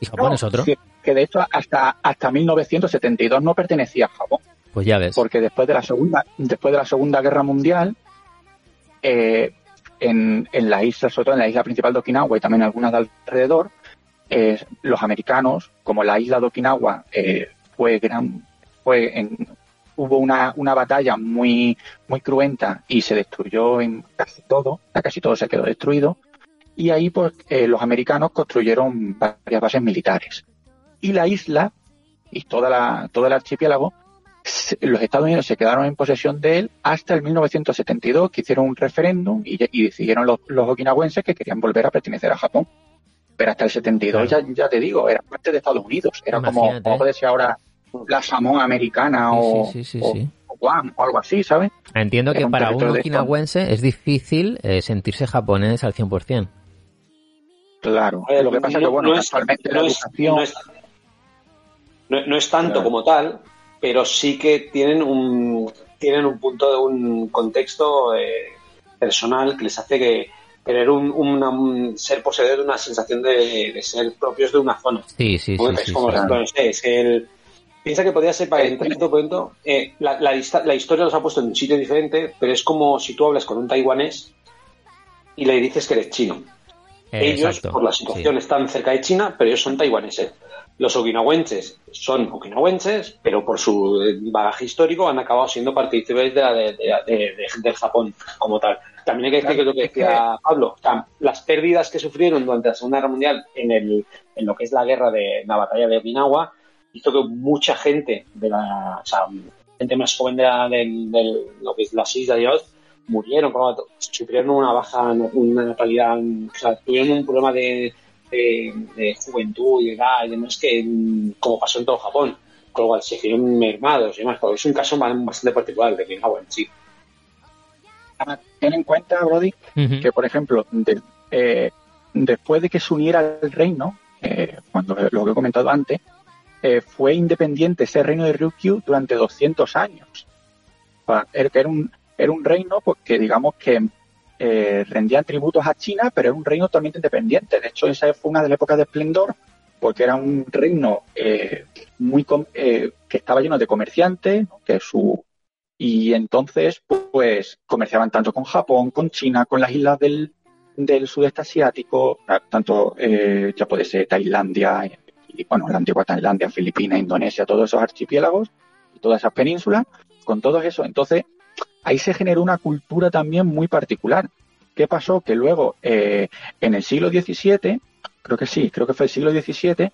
Y Japón es otro que de hecho hasta, hasta 1972 no pertenecía a Japón. Pues ya ves. Porque después de la Segunda, después de la segunda Guerra Mundial, eh, en, en la isla, sobre todo en la isla principal de Okinawa y también algunas de alrededor, eh, los americanos, como la isla de Okinawa eh, fue gran, fue en, hubo una, una batalla muy, muy cruenta y se destruyó en casi todo, casi todo se quedó destruido. Y ahí pues eh, los americanos construyeron varias bases militares. Y la isla y toda la, todo el archipiélago, los Estados Unidos se quedaron en posesión de él hasta el 1972, que hicieron un referéndum y, decidieron los, los okinawenses que querían volver a pertenecer a Japón. Pero hasta el 72 ya, ya te digo, era parte de Estados Unidos. Era como, como ser ahora la Samoa americana o, Guam o algo así, ¿sabes? Entiendo que para un okinawense es difícil eh, sentirse japonés al 100%. Claro, lo que pasa es que, bueno, actualmente la educación... No es, tanto como tal, pero sí que tienen un, tienen un punto de un contexto eh, personal que les hace que tener un, ser poseedor de una sensación de, ser propios de una zona. Sí, sí, sí. como es el, piensa que podría ser para eh, entrar en eh, la, la, la, historia los ha puesto en un sitio diferente, pero es como si tú hablas con un taiwanés y le dices que eres chino. ellos, por la situación, están cerca de China, pero ellos son taiwaneses. Los okinawenses son okinawenses, pero por su bagaje histórico han acabado siendo partícipes de, de, del Japón como tal. También hay que decir que lo que decía Pablo, las pérdidas que sufrieron durante la Segunda Guerra Mundial en, el, en lo que es la guerra de la batalla de Okinawa hizo que mucha gente de la, o sea, gente más joven de, de, lo que es las islas de Dios murieron, sufrieron una baja, una natalidad, o sea, tuvieron un problema de, de, juventud y de edad y demás que, como pasó en todo Japón, con lo cual se hicieron mermados y demás, es un caso bastante particular de Okinawa en sí. Ten en cuenta, Brody, que por ejemplo, eh, después de que se uniera el reino, eh, cuando lo que he comentado antes, eh, fue independiente ese reino de Ryukyu durante 200 años. Era un, era un reino pues, que, digamos, que eh, rendían tributos a China, pero era un reino totalmente independiente. De hecho, esa fue una de las épocas de esplendor, porque era un reino eh, muy que estaba lleno de comerciantes, que su y entonces pues comerciaban tanto con Japón, con China, con las islas del, del sudeste asiático, tanto ya puede ser Tailandia, bueno, la antigua Tailandia, Filipinas, Indonesia, todos esos archipiélagos y todas esas penínsulas, con todo eso. Entonces, ahí se generó una cultura también muy particular. ¿Qué pasó? Que luego, eh, en el siglo XVII, creo que sí, creo que fue el siglo XVII,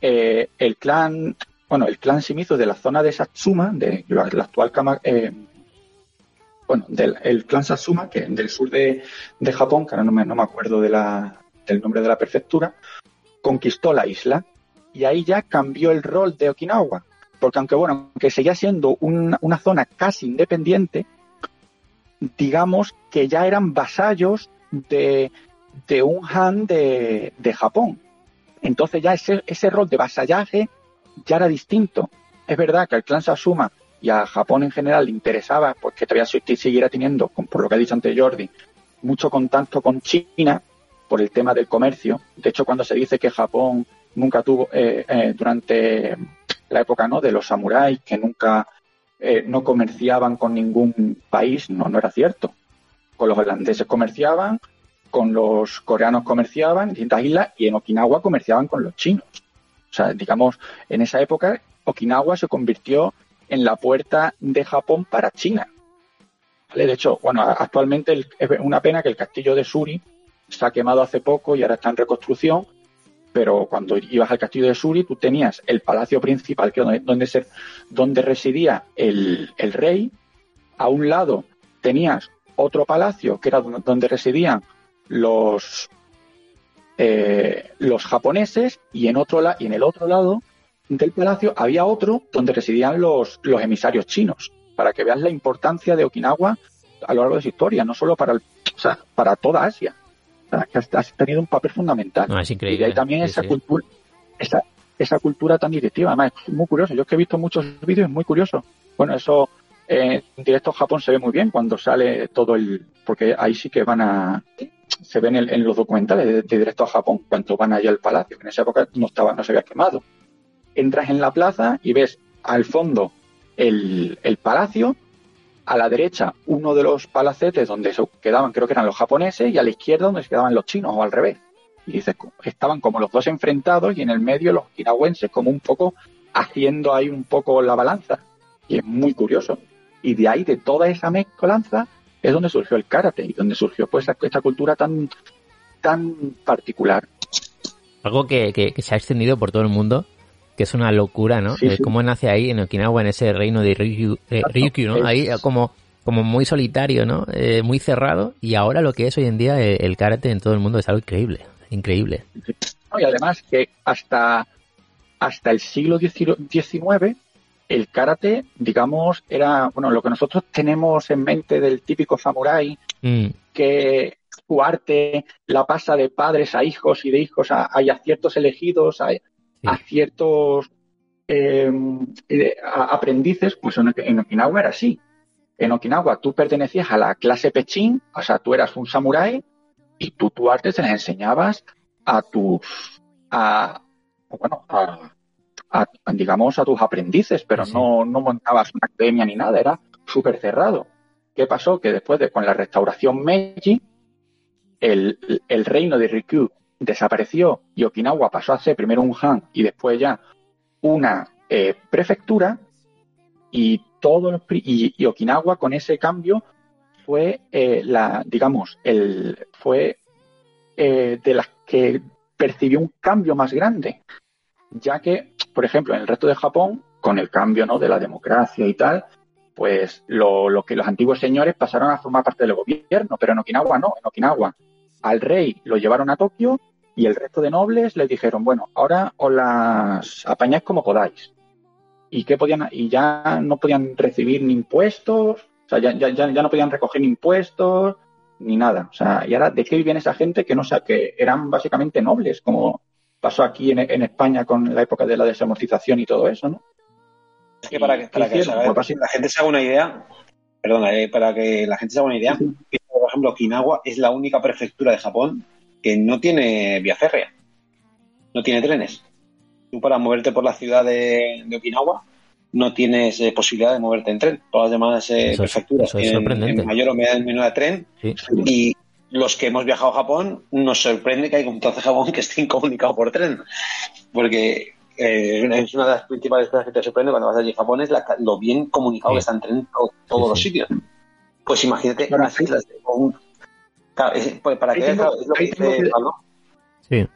eh, el clan, bueno, el clan Shimizu de la zona de Satsuma, de la, actual eh, bueno, del el clan Satsuma, que del sur de, Japón, que ahora no me, no me acuerdo de la, del nombre de la prefectura, conquistó la isla y ahí ya cambió el rol de Okinawa. Porque aunque bueno, que seguía siendo una zona casi independiente, digamos que ya eran vasallos de, un Han de, Japón. Entonces ya ese, ese rol de vasallaje ya era distinto. Es verdad que al clan Sasuma y a Japón en general le interesaba pues, que todavía siguiera teniendo, por lo que ha dicho antes Jordi, mucho contacto con China por el tema del comercio. De hecho, cuando se dice que Japón nunca tuvo, eh, eh, durante la época ¿no? de los samuráis, que nunca eh, no comerciaban con ningún país, no, no era cierto. Con los holandeses comerciaban, con los coreanos comerciaban en distintas islas y en Okinawa comerciaban con los chinos. O sea, digamos, en esa época Okinawa se convirtió en la puerta de Japón para China. De hecho, bueno, actualmente es una pena que el castillo de Suri se ha quemado hace poco y ahora está en reconstrucción, pero cuando ibas al castillo de Suri, tú tenías el palacio principal, que es donde, se, donde residía el, rey. A un lado tenías otro palacio, que era donde residían los, eh, los japoneses, y en, otro y en el otro lado del palacio había otro donde residían los, los emisarios chinos, para que veas la importancia de Okinawa a lo largo de su historia, no solo para, para toda Asia que has, tenido un papel fundamental. es increíble. Y ahí también esa cultura, esa, esa cultura tan directiva. Además, es muy curioso. Yo que he visto muchos vídeos, es muy curioso. Bueno, eso eh, en directo Japón se ve muy bien cuando sale todo el. Porque ahí sí que van a. Se ven en, los documentales de, directo a Japón cuando van allá al palacio. En esa época no, estaba, no se había quemado. Entras en la plaza y ves al fondo el, el palacio a la derecha uno de los palacetes donde se quedaban, creo que eran los japoneses, y a la izquierda donde se quedaban los chinos, o al revés. Y dices, estaban como los dos enfrentados y en el medio los kinawenses como un poco haciendo ahí un poco la balanza. Y es muy curioso. Y de ahí, de toda esa mezcolanza, es donde surgió el karate y donde surgió pues esta cultura tan, tan particular. Algo que, se ha extendido por todo el mundo, que es una locura, ¿no? Sí, Cómo nace ahí en Okinawa, en ese reino de Ryukyu, eh, ¿no? Ahí como, como muy solitario, ¿no? Eh, muy cerrado. Y ahora lo que es hoy en día eh, el karate en todo el mundo es algo increíble, increíble. y además que hasta, hasta el siglo XIX el karate, digamos, era, bueno, lo que nosotros tenemos en mente del típico samurái, mm. que su arte la pasa de padres a hijos y de hijos a, a, ciertos elegidos, a, ciertos eh, aprendices, pues en, Okinawa era así. En Okinawa tú pertenecías a la clase pechín, o sea, tú eras un samurái y tú tu arte se las enseñabas a tus, a, bueno, a, digamos, a tus aprendices, pero no, no montabas una academia ni nada, era súper cerrado. ¿Qué pasó? Que después de con la restauración Meiji, el, reino de Rikyu desapareció y Okinawa pasó a ser primero un Han y después ya una eh, prefectura y todo y, Okinawa con ese cambio fue eh, la digamos el fue eh, de las que percibió un cambio más grande ya que por ejemplo, en el resto de Japón, con el cambio ¿no? de la democracia y tal, pues lo, que los antiguos señores pasaron a formar parte del gobierno, pero en Okinawa no, en Okinawa al rey lo llevaron a Tokio y el resto de nobles les dijeron, bueno, ahora os las apañáis como podáis. Y que podían, y ya no podían recibir ni impuestos, o sea, ya, ya, ya no podían recoger ni impuestos, ni nada. O sea, y ahora, ¿de qué vivían esa gente que no sé, que eran básicamente nobles, como pasó aquí en, España con la época de la desamortización y todo eso, ¿no? Es que para que, para que la gente se haga una idea, perdona, eh, para que la gente se haga una idea, ejemplo, Okinawa es la única prefectura de Japón que no tiene vía férrea, no tiene trenes. Tú para moverte por la ciudad de, Okinawa no tienes eh, posibilidad de moverte en tren. Todas las demás eh, prefecturas tienen mayor o menor tren y los que hemos viajado a Japón nos sorprende que hay un trozo de Japón que esté incomunicado por tren. Porque eh, es una de las principales cosas que te sorprende cuando vas allí a Japón es lo bien comunicado que está en tren todos los sitios. Pues imagínate unas islas de pues, para que es lo que dice Sí.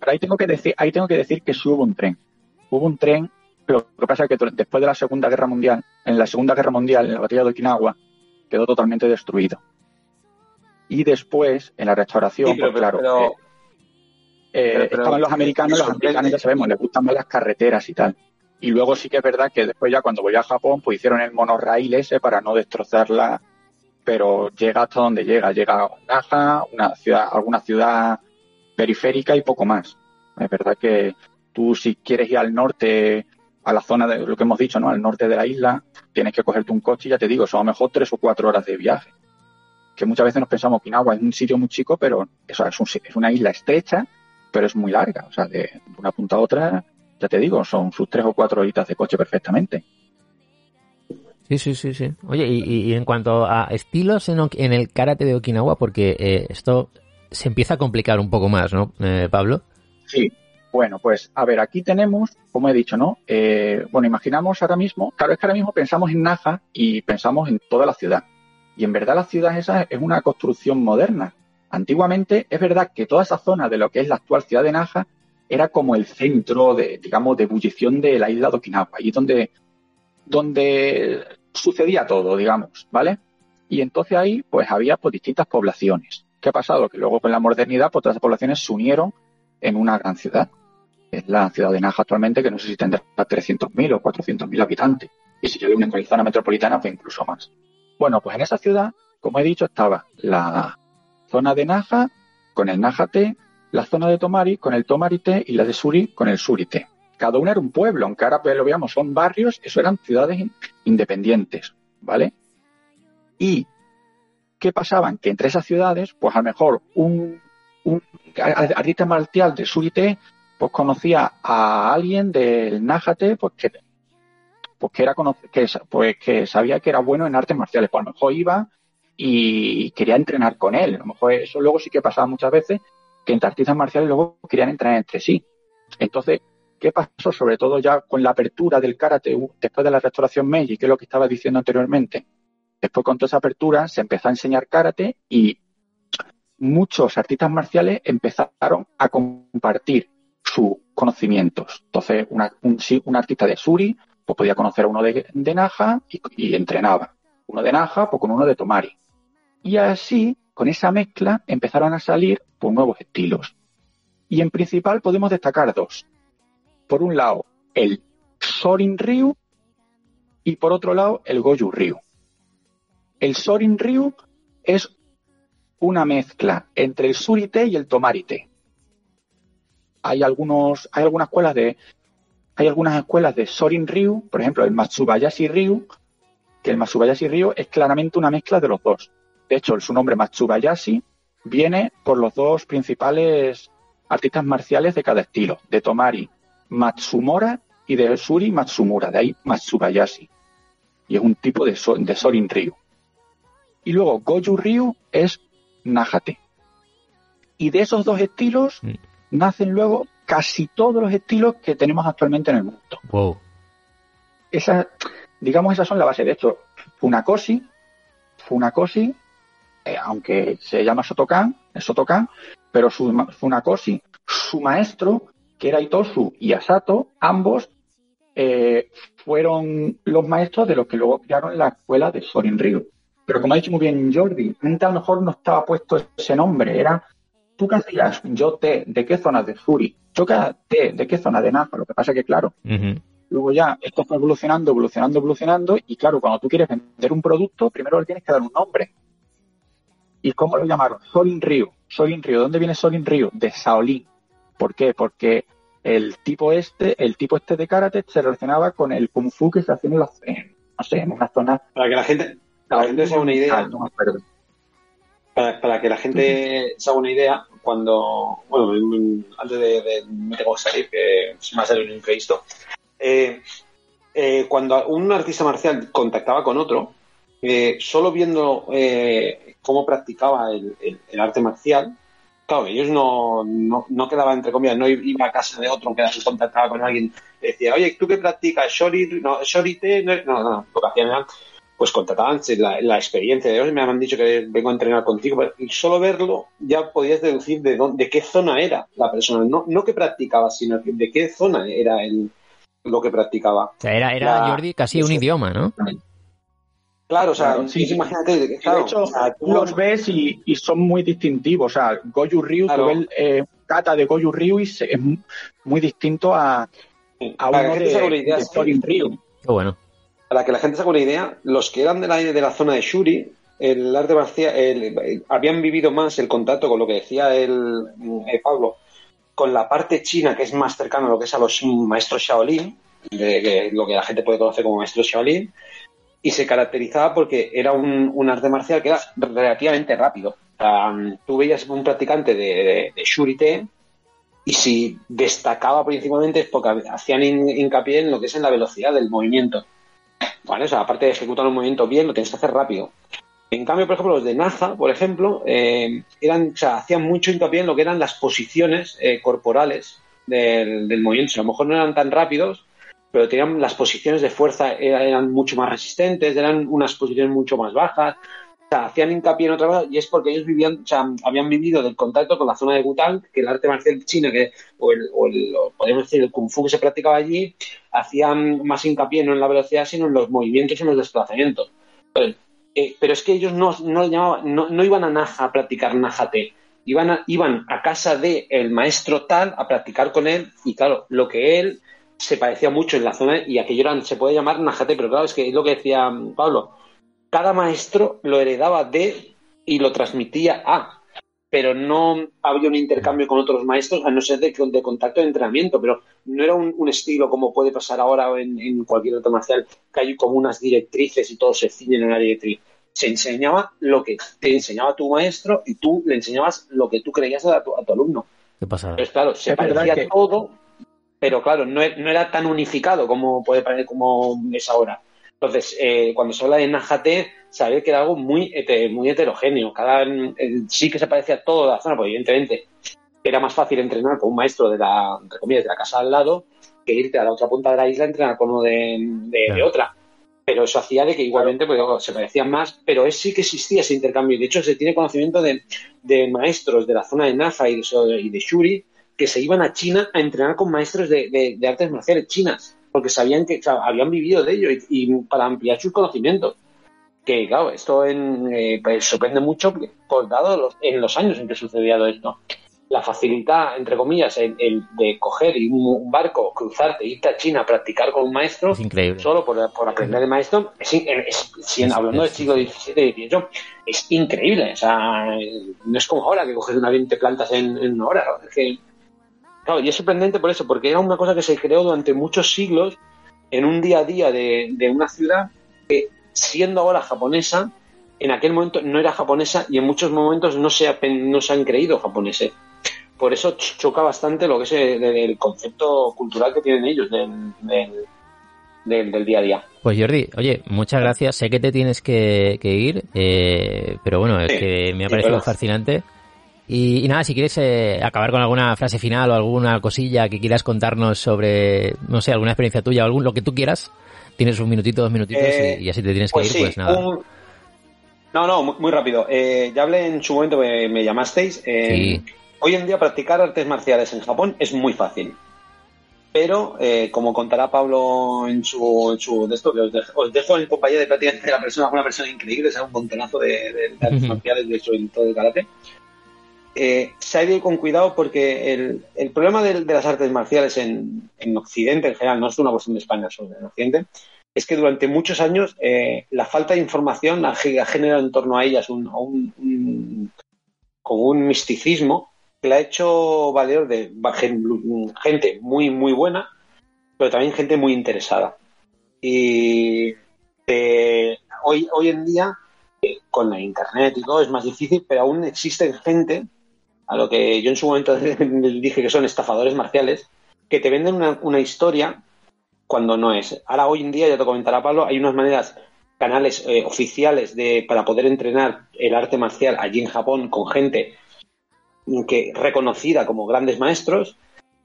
ahí tengo que decir, ahí tengo que decir que sí hubo un tren. Hubo un tren, pero lo que pasa es que después de la Segunda Guerra Mundial, en la Segunda Guerra Mundial, en la batalla de Okinawa, quedó totalmente destruido. Y después, en la restauración, pues claro, eh, eh, estaban los americanos, los americanos ya sabemos, les gustan más las carreteras y tal. Y luego sí que es verdad que después ya cuando voy a Japón, pues hicieron el monorail ese para no destrozarla, pero llega hasta donde llega, llega a Naha, una ciudad, alguna ciudad periférica y poco más. Es verdad que tú si quieres ir al norte, a la zona de lo que hemos dicho, ¿no? Al norte de la isla, tienes que cogerte un coche y ya te digo, son a lo mejor tres o cuatro horas de viaje que muchas veces nos pensamos que Okinawa es un sitio muy chico, pero es, un, es una isla estrecha, pero es muy larga. O sea, de una punta a otra, ya te digo, son sus tres o cuatro horitas de coche perfectamente. Sí, sí, sí, sí. Oye, y, en cuanto a estilos en, el karate de Okinawa, porque eh, esto se empieza a complicar un poco más, ¿no, eh, Pablo? Sí. Bueno, pues a ver, aquí tenemos, como he dicho, ¿no? Eh, bueno, imaginamos ahora mismo, claro, es que ahora mismo pensamos en Naja y pensamos en toda la ciudad. Y en verdad la ciudad esa es una construcción moderna. Antiguamente es verdad que toda esa zona de lo que es la actual ciudad de Naja era como el centro de, digamos, de ebullición de la isla de Okinawa, allí donde, donde sucedía todo, digamos, ¿vale? Y entonces ahí, pues había pues, distintas poblaciones. ¿Qué ha pasado? Que luego con la modernidad, pues todas esas poblaciones se unieron en una gran ciudad. Es la ciudad de Naja actualmente, que no sé si tendrá 300.000 o 400.000 habitantes. Y si le unen con la zona metropolitana, pues incluso más. Bueno, pues en esa ciudad, como he dicho, estaba la zona de Naja con el Najate, la zona de Tomari con el Tomarite y la de Suri con el Surite. Cada una era un pueblo, aunque ahora pues, lo veamos, son barrios, eso eran ciudades independientes, ¿vale? Y, ¿qué pasaban? Que entre esas ciudades, pues a lo mejor un, artista marcial de Surite, pues conocía a alguien del Nájate, pues que pues que era que, pues que sabía que era bueno en artes marciales. Pues a lo mejor iba y quería entrenar con él. A lo mejor eso luego sí que pasaba muchas veces, que entre artistas marciales luego querían entrenar entre sí. Entonces, ¿Qué pasó sobre todo ya con la apertura del karate después de la restauración Meiji, que es lo que estaba diciendo anteriormente? Después con toda esa apertura se empezó a enseñar karate y muchos artistas marciales empezaron a compartir sus conocimientos. Entonces, un, artista de Suri pues podía conocer a uno de, Naja y, entrenaba. Uno de Naja pues con uno de Tomari. Y así, con esa mezcla, empezaron a salir pues, nuevos estilos. Y en principal podemos destacar dos. Por un lado, el Sorin Ryu y por otro lado, el Goju Ryu. El Sorin Ryu es una mezcla entre el surite y el tomarite. Hay algunos, hay algunas escuelas de, hay algunas escuelas de Sorin Ryu, por ejemplo, el Matsubayashi Ryu, que el Matsubayashi Ryu es claramente una mezcla de los dos. De hecho, su nombre Matsubayashi viene por los dos principales artistas marciales de cada estilo, de Tomari Matsumora y de Suri Matsumura, de ahí Matsubayashi. Y es un tipo de, de Sorin Ryu. Y luego Goju Ryu es Nájate. Y de esos dos estilos mm. nacen luego casi todos los estilos que tenemos actualmente en el mundo. Wow. Esa, digamos, esas son la base. De hecho, Funakoshi, Funakoshi, eh, aunque se llama Sotokan, es Sotokan, pero su, Funakoshi, su maestro, que era Itosu y Asato, ambos eh, fueron los maestros de los que luego crearon la escuela de Sorin Ryu. Pero como ha dicho muy bien Jordi, antes a lo mejor no estaba puesto ese nombre, era tú qué hacías, yo te, ¿de qué zona de Suri? Yo te, ¿de qué zona de Nafa? Lo que pasa es que, claro, luego ya esto fue evolucionando, evolucionando, evolucionando, y claro, cuando tú quieres vender un producto, primero le tienes que dar un nombre. ¿Y cómo lo llamaron? Solin Ryu. Solin Ryu. ¿Dónde viene Solin Ryu? De Shaolin. ¿Por qué? Porque el tipo este, el tipo este de karate se relacionaba con el kung fu que se hacía en las, no sé, en una zona. Para que la gente, para la gente se haga una idea. para, que la gente se haga una idea, cuando, bueno, antes de, me tengo que salir, que se me ha salido un imprevisto, eh, eh, cuando un artista marcial contactaba con otro, eh, solo viendo cómo practicaba el, arte marcial, claro, ellos no, no, quedaban entre comillas, no iba a casa de otro que contactaba con alguien, decía, oye, ¿tú qué practicas? ¿Shori? No, ¿Shorite? No, no, no, lo que hacían era pues contrataban la, la experiencia de ellos, me han dicho que vengo a entrenar contigo, y solo verlo ya podías deducir de dónde, de qué zona era la persona, no, no que practicaba, sino de qué zona era el, lo que practicaba. O sea, era, era Jordi casi un idioma, ¿no? Claro, o sea, sí, imagínate. Claro, de hecho, tú los ves y, y, son muy distintivos. O sea, Goju Ryu, tú ves eh, kata de Goju Ryu y es muy distinto a, a uno de, de Ryu. Qué bueno para que la gente se haga una idea, los que eran de la, de la zona de Shuri, el arte marcial, habían vivido más el contacto con lo que decía el, eh, Pablo, con la parte china que es más cercana a lo que es a los maestros Shaolin, de, lo que la gente puede conocer como maestros Shaolin, y se caracterizaba porque era un, arte marcial que era relativamente rápido. tú veías un practicante de, de, Shuri Te, y si destacaba principalmente es porque hacían hincapié en lo que es en la velocidad del movimiento ¿Vale? O sea, aparte de ejecutar un movimiento bien, lo tienes que hacer rápido. En cambio, por ejemplo, los de NASA, por ejemplo, eh, eran, o hacían mucho hincapié en lo que eran las posiciones eh, corporales del, movimiento. O a lo mejor no eran tan rápidos, pero tenían las posiciones de fuerza eran, mucho más resistentes, eran unas posiciones mucho más bajas. O sea, hacían hincapié en otra cosa y es porque ellos vivían, o sea, habían vivido del contacto con la zona de Gutal, que el arte marcial chino, que, o, el, o, el, podríamos decir, el kung fu que se practicaba allí, hacían más hincapié no en la velocidad, sino en los movimientos y en los desplazamientos. Pero, eh, pero es que ellos no, no, no, no, iban a Naja a practicar Najate, iban a, iban a casa del el maestro tal a practicar con él y claro, lo que él se parecía mucho en la zona y aquello era, se puede llamar Najate, pero claro, es que es lo que decía Pablo, cada maestro lo heredaba de y lo transmitía a, pero no había un intercambio con otros maestros, a no ser de, de contacto de entrenamiento, pero no era un, estilo como puede pasar ahora en, cualquier otro marcial, que hay como unas directrices y todos se ciñen en una directriz. Se enseñaba lo que te enseñaba tu maestro y tú le enseñabas lo que tú creías a tu, alumno. ¿Qué pasa? Pues claro, se parecía todo, pero claro, no, no, era tan unificado como puede parecer como es ahora. Entonces, eh, cuando se habla de Najate, sabía que era algo muy, muy heterogéneo. Cada, sí que se parecía a toda la zona, pues evidentemente era más fácil entrenar con un maestro de la, entre comillas, de la casa al lado que irte a la otra punta de la isla a entrenar con uno de, otra. Pero eso hacía de que igualmente pues, se parecían más, pero es, sí que existía ese intercambio. De hecho, se tiene conocimiento de, maestros de la zona de Nafa y de, Shuri que se iban a China a entrenar con maestros de, artes marciales chinas, porque sabían que habían vivido de ello y, para ampliar sus conocimientos que claro, esto en, eh, pues, sorprende mucho por dado los, en los años en que sucedía todo esto la facilidad, entre comillas, el, de coger un, barco, cruzarte, irte a China a practicar con un maestro, solo por, aprender de maestro, es, hablando del siglo XVII y XVIII, es increíble. O sea, no es como ahora que coges una 20 plantas en, una hora. Claro, y es sorprendente por eso, porque era una cosa que se creó durante muchos siglos en un día a día de, de una ciudad que, siendo ahora japonesa, en aquel momento no era japonesa y en muchos momentos no se, no se han creído japoneses por eso choca bastante lo que es el, concepto cultural que tienen ellos del, del, día a día. Pues Jordi, oye, muchas gracias. Sé que te tienes que, ir, eh, pero bueno, es que me ha parecido fascinante. Y, nada, si quieres eh, acabar con alguna frase final o alguna cosilla que quieras contarnos sobre, no sé, alguna experiencia tuya o algún, lo que tú quieras, tienes un minutito, dos minutitos y, así te tienes que pues ir, pues nada. No, no, muy, rápido. Eh, ya hablé en su momento, me, me llamasteis. sí Hoy en día practicar artes marciales en Japón es muy fácil. Pero, eh, como contará Pablo en su, en su de esto, que os dejo, en compañía de prácticamente la persona, una persona increíble, es un montonazo de, artes marciales, de hecho, en todo el karate. Eh, se ha ido con cuidado porque el, problema de, las artes marciales en, en, Occidente en general, no es una cuestión de España, solo en Occidente, es que durante muchos años eh, la falta de información ha, generado en torno a ellas un, como un misticismo que la ha hecho valer de gente muy, muy buena, pero también gente muy interesada. Y eh, hoy, hoy en día, con la internet y todo, es más difícil, pero aún existen gente, a lo que yo en su momento dije que son estafadores marciales, que te venden una, historia cuando no es. Ahora, hoy en día, ya te comentará Pablo, hay unas maneras canales eh, oficiales de, para poder entrenar el arte marcial allí en Japón con gente que reconocida como grandes maestros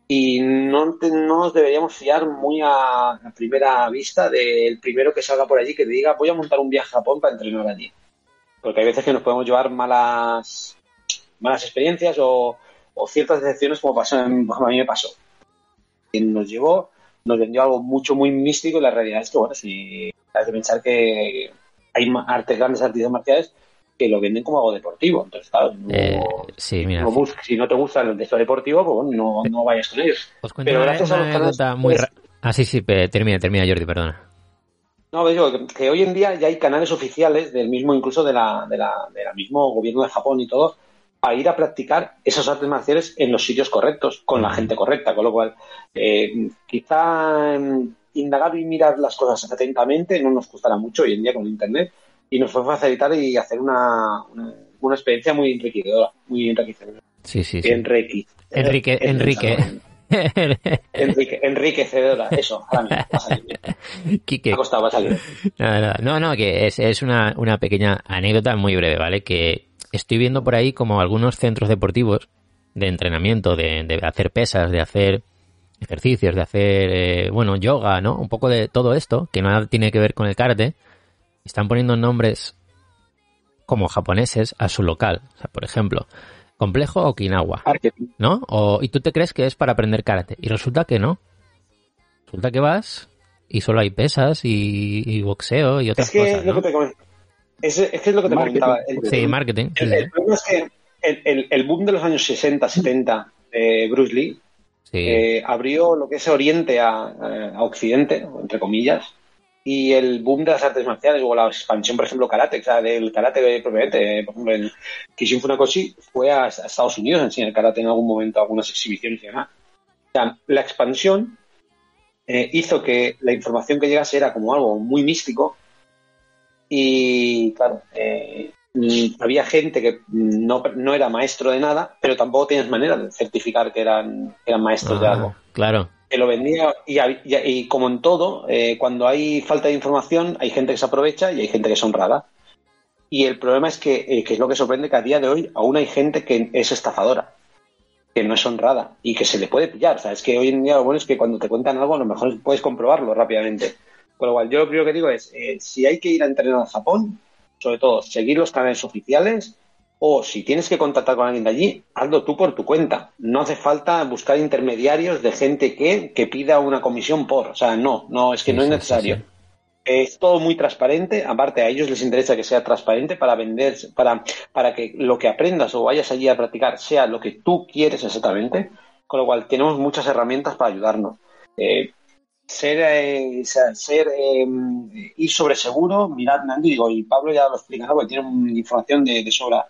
y no, nos deberíamos fiar muy a, primera vista del primero que salga por allí que te diga voy a montar un viaje a Japón para entrenar allí. Porque hay veces que nos podemos llevar malas, malas experiencias o, ciertas decepciones como, pasó a mí me pasó. Quien nos llevó nos vendió algo mucho muy místico y la realidad es que, bueno, si hay que pensar que hay artes, grandes artistas marciales que lo venden como algo deportivo. Entonces, claro, eh, sí, mira, si no te gusta el texto deportivo, pues no, no vayas con ellos. Pero gracias a los muy Ah, sí, sí, termina, termina Jordi, perdona. No, digo que, hoy en día ya hay canales oficiales del mismo, incluso de la, de la, de la mismo gobierno de Japón y todo, a ir a practicar esas artes marciales en los sitios correctos, con la gente correcta, con lo cual eh, quizá mm, indagar y mirar las cosas atentamente no nos costará mucho hoy en día con Internet, y nos fue facilitar y hacer una, una, experiencia muy enriquecedora, muy enriquecedora. Sí, sí, sí. Enrique. Enrique, Enrique. Enrique, enriquecedora, eso, ahora mismo, va a salir Me ha costado, va a salir. No, no, que es, es una, una pequeña anécdota muy breve, ¿vale? Que estoy viendo por ahí como algunos centros deportivos de entrenamiento, de, de hacer pesas, de hacer ejercicios, de hacer, eh, bueno, yoga, ¿no? Un poco de todo esto, que nada tiene que ver con el karate, están poniendo nombres como japoneses a su local. O sea, por ejemplo, complejo Okinawa, ¿no? O, y tú te crees que es para aprender karate y resulta que no. Resulta que vas y solo hay pesas y, boxeo y otras es que cosas. Lo que te es, es, que es lo que te comentaba. sí, marketing. El, problema es que el, boom de los años 60, 70 de Bruce Lee eh, abrió lo que es Oriente a, a Occidente, entre comillas, y el boom de las artes marciales o la expansión, por ejemplo, karate, o sea, del karate propiamente, por ejemplo, el Kishin Funakoshi fue a, Estados Unidos a enseñar karate en algún momento, algunas exhibiciones y demás. O sea, la expansión eh, hizo que la información que llegase era como algo muy místico y, claro, eh, había gente que no, no, era maestro de nada, pero tampoco tienes manera de certificar que eran, eran maestros de ah, algo. Claro que lo vendía y, como en todo, eh, cuando hay falta de información hay gente que se aprovecha y hay gente que es honrada. Y el problema es que, eh, que es lo que sorprende que a día de hoy aún hay gente que es estafadora. que no es honrada y que se le puede pillar. O sea, es que hoy en día lo bueno es que cuando te cuentan algo, a lo mejor puedes comprobarlo rápidamente. Con lo cual, yo lo primero que digo es, eh, si hay que ir a entrenar a Japón, sobre todo, seguir los canales oficiales o si tienes que contactar con alguien de allí, hazlo tú por tu cuenta. No hace falta buscar intermediarios de gente que, que pida una comisión por. O sea, no, no, es que no es necesario. Es todo muy transparente, aparte a ellos les interesa que sea transparente para vender, para, para que lo que aprendas o vayas allí a practicar sea lo que tú quieres exactamente, con lo cual tenemos muchas herramientas para ayudarnos. Eh, ser, eh, ser eh, ir sobre seguro, mirad, digo, y Pablo ya lo explicará porque tiene información de, sobra.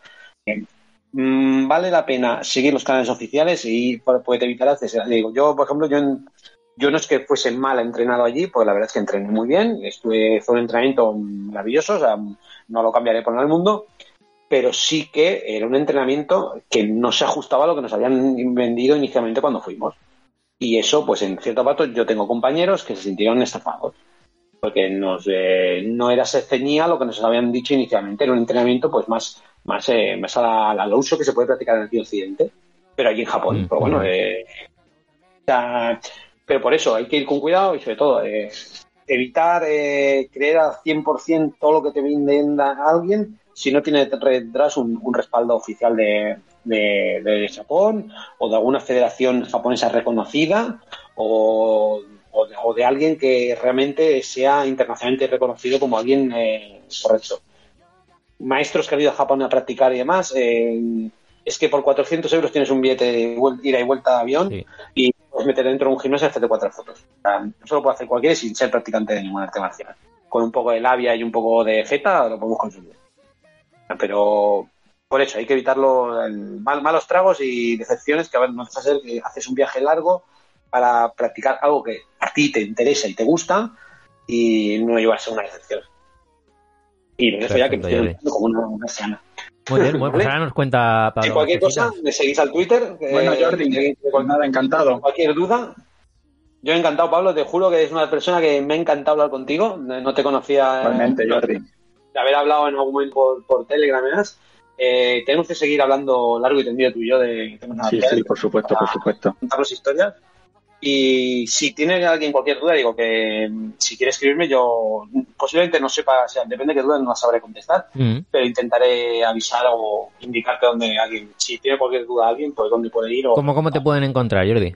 Mm, vale la pena seguir los canales oficiales y puede evitar acceso. Digo, yo, por ejemplo, yo yo no es que fuese mal entrenado allí, porque la verdad es que entrené muy bien, estuve, fue un entrenamiento maravilloso, o sea, no lo cambiaré por nada del mundo, pero sí que era un entrenamiento que no se ajustaba a lo que nos habían vendido inicialmente cuando fuimos. Y eso, pues en cierto pato, yo tengo compañeros que se sintieron estafados, porque nos, eh, no era se ceñía lo que nos habían dicho inicialmente, era un entrenamiento pues más, más, eh, más a la, uso que se puede practicar en el occidente, pero allí en Japón. Mm, pero bueno, eh, pero por eso hay que ir con cuidado y sobre todo eh, evitar eh, creer al 100% todo lo que te venda alguien si no tiene detrás un, respaldo oficial de, de, Japón o de alguna federación japonesa reconocida o, de, alguien que realmente sea internacionalmente reconocido como alguien eh, correcto. Maestros que han ido a Japón a practicar y demás, es que por 400 euros tienes un billete de ida y vuelta de avión y puedes meter dentro de un gimnasio y hacerte cuatro fotos. eso lo puede hacer cualquiera sin ser practicante de ningún arte marcial. Con un poco de labia y un poco de feta lo podemos conseguir. Pero por eso hay que evitarlo, mal, malos tragos y decepciones que a ver, no a ser que haces un viaje largo para practicar algo que a ti te interesa y te gusta y no llevarse una decepción. Y eso ya que me estoy como una, una sana. Muy bien, bueno, pues ahora nos cuenta Pablo. Si cualquier cosa, me seguís al Twitter. Bueno, Jordi, pues nada, encantado. Cualquier duda, yo he encantado, Pablo, te juro que es una persona que me ha encantado hablar contigo. No te conocía. Realmente, Jordi. De haber hablado en algún momento por, por Telegram y eh, tenemos que seguir hablando largo y tendido tú y yo de Sí, sí, por supuesto, por supuesto. Contarnos historias. Y si tiene alguien cualquier duda, digo que mm, si quiere escribirme, yo posiblemente no sepa, o sea, depende de qué duda, no la sabré contestar, mm. pero intentaré avisar o indicarte dónde alguien, si tiene cualquier duda alguien, pues dónde puede ir. O, ¿Cómo, ¿Cómo te pueden encontrar, Jordi?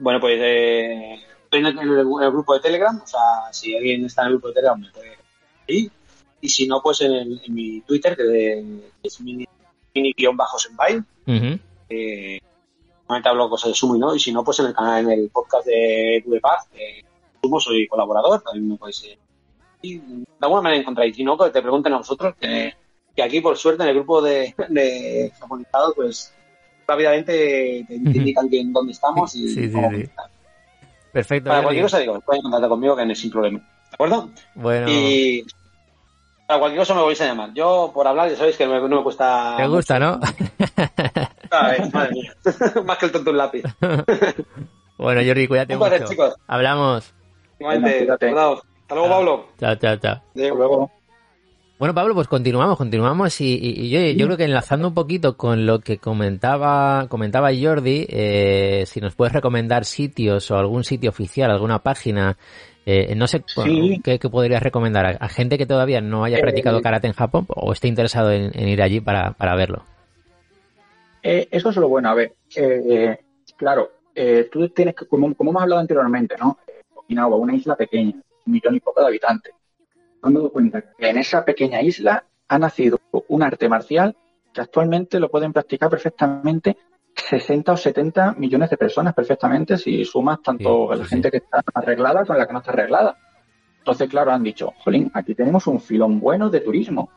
Bueno, pues eh, estoy en el, grupo de Telegram, o sea, si alguien está en el grupo de Telegram me puede ir. Y si no, pues en, mi Twitter, que es mini-senpai. Mini normalmente hablo cosas de Sumo y no, y si no, pues en el canal, en el podcast de de Paz, eh, Sumo soy colaborador, también me podéis eh, y de alguna manera encontráis, si no, que te pregunten a vosotros, que, aquí por suerte en el grupo de, de pues rápidamente te, indican bien dónde estamos y sí, sí, sí. Perfecto. Para cualquier cosa digo, pueden contactar conmigo que no es sin problema. ¿De acuerdo? Bueno. Y para cualquier cosa me vais a llamar. Yo, por hablar, ya sabéis que no me, cuesta. Te gusta, ¿no? madre mía. Más que el tonto un lápiz. bueno, Jordi, cuídate Un mucho. chicos. Hablamos. Igualmente. Hasta luego, Pablo. Chao, chao, chao. Hasta luego. Bueno, Pablo, pues continuamos, continuamos y, yo, creo que enlazando un poquito con lo que comentaba comentaba Jordi, eh, si nos puedes recomendar sitios o algún sitio oficial, alguna página, eh, no sé ¿qué, podrías recomendar a, gente que todavía no haya practicado eh, karate en Japón o esté interesado en, ir allí para, para verlo. Eh, eso es lo bueno. A ver, eh, claro, eh, tú tienes que, como, hemos hablado anteriormente, ¿no? Okinawa, una isla pequeña, un millón y poco de habitantes. Me cuenta que en esa pequeña isla ha nacido un arte marcial que actualmente lo pueden practicar perfectamente 60 o 70 millones de personas perfectamente si sumas tanto la gente que está arreglada con la que no está arreglada. Entonces, claro, han dicho, jolín, aquí tenemos un filón bueno de turismo.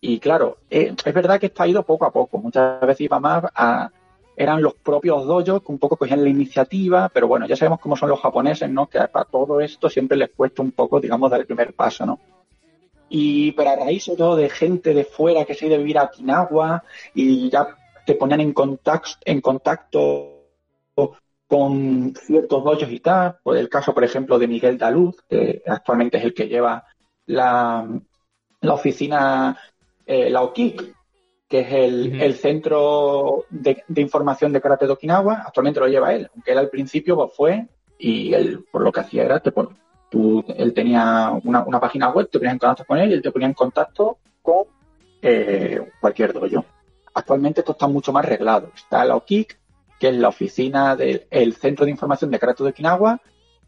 Y claro, eh, es verdad que esto ha ido poco a poco. Muchas veces iba más a. Eran los propios dojos que un poco cogían la iniciativa, pero bueno, ya sabemos cómo son los japoneses, ¿no? Que para todo esto siempre les cuesta un poco, digamos, dar el primer paso, ¿no? Y pero a raíz de todo de gente de fuera que se ha ido a vivir a Okinawa y ya te ponían en contacto, en contacto con ciertos dojos y tal. Por el caso, por ejemplo, de Miguel Daluz, que actualmente es el que lleva la, la oficina eh, la OKIK, que es el, centro de, información de karate de Okinawa. Actualmente lo lleva él, aunque él al principio pues, fue y él por lo que hacía era, te tú, él tenía una, página web, te ponías en contacto con él y él te ponía en contacto con eh, cualquier dojo. Actualmente esto está mucho más arreglado. Está la OKIK, que es la oficina del Centro de Información de Karate de Okinawa,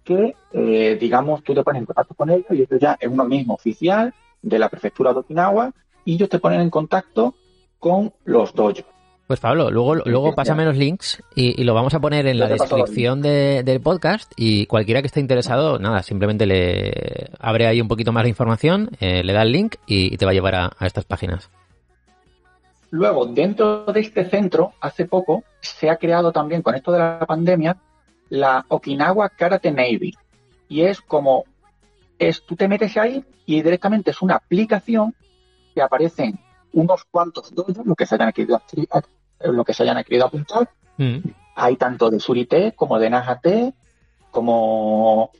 que, eh, digamos, tú te pones en contacto con ellos y ellos ya es uno mismo oficial de la prefectura de Okinawa y ellos te ponen en contacto con los dojos. Pues Pablo, luego, luego pásame los links y, lo vamos a poner en la descripción del podcast y cualquiera que esté interesado, nada, simplemente le abre ahí un poquito más de información, eh, le da el link y, te va a llevar a, estas páginas. Luego, dentro de este centro, hace poco, se ha creado también, con esto de la pandemia, la Okinawa Karate Navy. Y es como, es, tú te metes ahí y directamente es una aplicación que aparecen unos cuantos dojos, lo que se hayan querido, lo que se hayan querido apuntar. Mm. Hay tanto de Surite como de Najate, como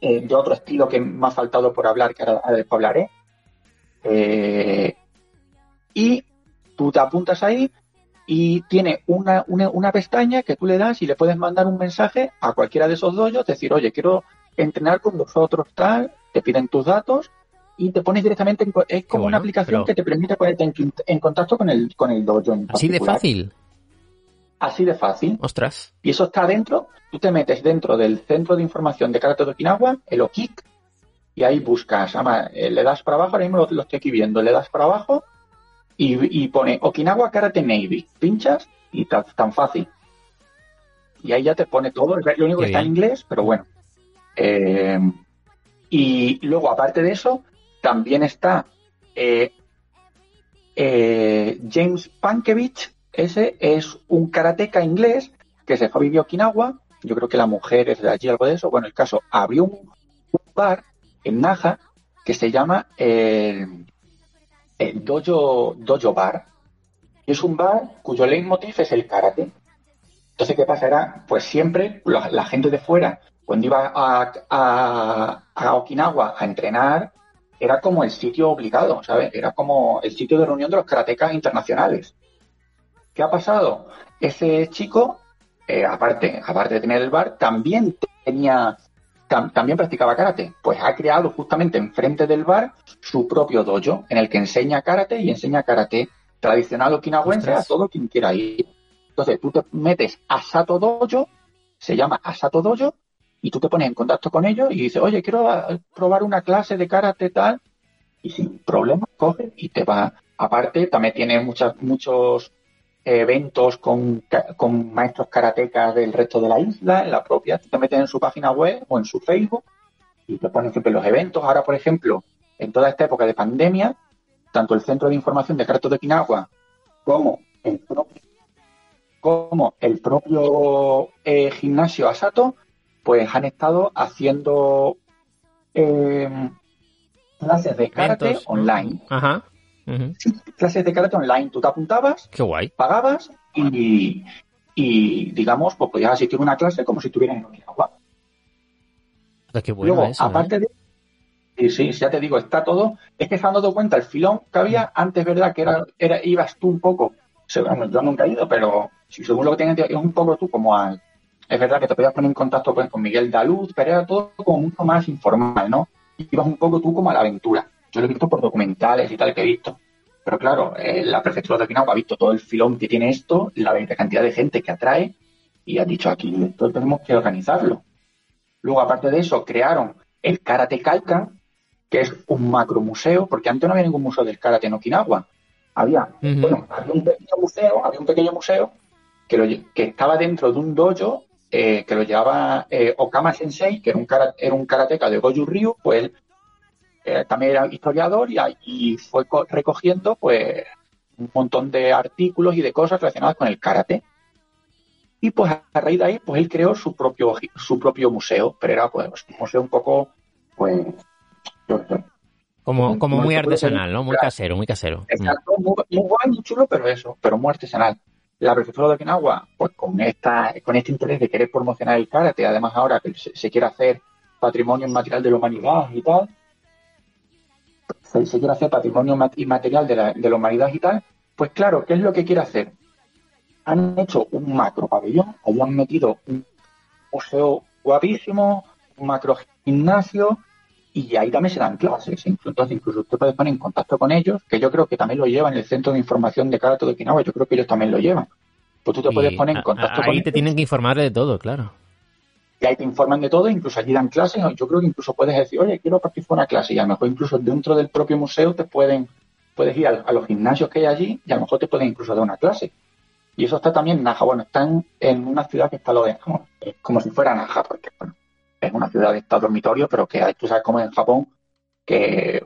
eh, de otro estilo que me ha faltado por hablar, que ahora, después hablaré. Eh, y tú te apuntas ahí y tiene una, una, pestaña que tú le das y le puedes mandar un mensaje a cualquiera de esos dojos, decir, oye, quiero entrenar con vosotros, tal, te piden tus datos y te pones directamente en, es como una aplicación que te permite ponerte en, contacto con el con el dojo así de fácil así de fácil. Ostras. Y eso está dentro tú te metes dentro del centro de información de karate de Okinawa el OKIK y ahí buscas eh, le das para abajo ahora mismo lo, estoy aquí viendo le das para abajo y, pone Okinawa Karate Navy pinchas y tan, tan fácil y ahí ya te pone todo lo único que está en inglés pero bueno eh, y luego aparte de eso también está eh, eh, James Pankevich, ese es un karateca inglés que se fue a vivir a Okinawa. Yo creo que la mujer es de allí, algo de eso. Bueno, el caso, abrió un, bar en Naja que se llama el Dojo, Dojo Bar. Y es un bar cuyo leitmotiv es el karate. Entonces, ¿qué pasará? Pues siempre la, gente de fuera, cuando iba a, a Okinawa a entrenar, era como el sitio obligado, ¿sabes? Era como el sitio de reunión de los karatecas internacionales. ¿Qué ha pasado? Ese chico, eh, aparte, aparte de tener el bar, también tenía, también practicaba karate. Pues ha creado justamente enfrente del bar su propio dojo, en el que enseña karate y enseña karate tradicional okinawense a todo quien quiera ir. Entonces tú te metes a Sato Dojo, se llama Asato Dojo, y tú te pones en contacto con ellos y dices, oye, quiero probar una clase de karate tal, y sin problema coge y te va. Aparte, también tiene muchas, muchos eventos con, con maestros karatecas del resto de la isla, en la propia, te metes en su página web o en su Facebook y te ponen siempre los eventos. Ahora, por ejemplo, en toda esta época de pandemia, tanto el Centro de Información de Karate de Okinawa como el propio, como el propio eh, gimnasio Asato pues han estado haciendo em, clases de karate online. Ajá. Clases de karate online. Tú te apuntabas, Qué guay. pagabas y, y, digamos, pues podías asistir a una clase como si estuvieras en Okinawa. Qué bueno Luego, aparte ¿eh? de Sí, sí, ya te digo, está todo. Es que se han dado cuenta el filón que había antes, ¿verdad? Que era, era ibas tú un poco. yo nunca he ido, pero si según lo que tienes es un poco tú como al, es verdad que te podías poner en contacto pues, con Miguel Daluz, pero era todo como mucho más informal, ¿no? Ibas un poco tú como a la aventura. Yo lo he visto por documentales y tal que he visto. Pero claro, eh, la prefectura de Okinawa ha visto todo el filón que tiene esto, la cantidad de gente que atrae, y ha dicho aquí, esto tenemos que organizarlo. Luego, aparte de eso, crearon el Karate Kalka, que es un macromuseo, porque antes no había ningún museo del karate en Okinawa. Había, bueno, había un pequeño museo, había un pequeño museo que, que estaba dentro de un dojo eh, que lo llevaba eh, Okama Sensei, que era un, era un karateka de Goju Ryu, pues él eh, también era historiador y, fue recogiendo pues un montón de artículos y de cosas relacionadas con el karate. Y pues a raíz de ahí, pues él creó su propio, su propio museo, pero era pues un museo un poco, pues... Como, como muy artesanal, ¿no? Muy casero, muy casero. Exacto, muy, muy guay, muy chulo, pero eso, pero muy artesanal la prefectura de Okinawa, pues con esta, con este interés de querer promocionar el karate, además ahora que se, quiere hacer patrimonio inmaterial de la humanidad y tal, se, quiere hacer patrimonio inmaterial de la, de la humanidad y tal, Pues claro, ¿qué es lo que quiere hacer? Han hecho un macro pabellón, ahí han metido un museo guapísimo, un macro gimnasio, y ahí también se dan clases. Entonces, incluso usted puede poner en contacto con ellos, que yo creo que también lo llevan el Centro de Información de Karate de Okinawa, yo creo que ellos también lo llevan. Pues tú te puedes poner en contacto con ellos. Ahí te tienen que informar de todo, claro. Y ahí te informan de todo, incluso allí dan clases. Yo creo que incluso puedes decir, oye, quiero participar en una clase, y a lo mejor incluso dentro del propio museo te pueden, puedes ir a, los gimnasios que hay allí, y a lo mejor te pueden incluso dar una clase. Y eso está también en Naja. Bueno, están en una ciudad que está lo de, como, como si fuera Naja, porque bueno, es una ciudad de estado dormitorio, pero que tú sabes cómo en Japón, que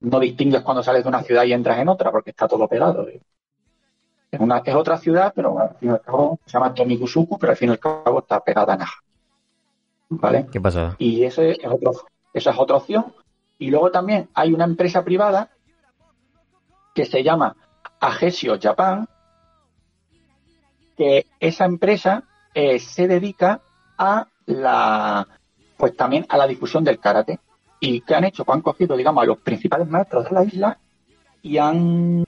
no distingues cuando sales de una ciudad y entras en otra, porque está todo pegado. Es, una, es otra ciudad, pero al fin y al cabo se llama Tomikusuku, pero al fin y al cabo está pegada a Naja. ¿Vale? ¿Qué pasa? Y ese es otro, esa es otra opción. Y luego también hay una empresa privada que se llama Agesio Japan, que esa empresa eh, se dedica a la pues también a la difusión del karate. ¿Y qué han hecho? Pues han cogido, digamos, a los principales maestros de la isla y han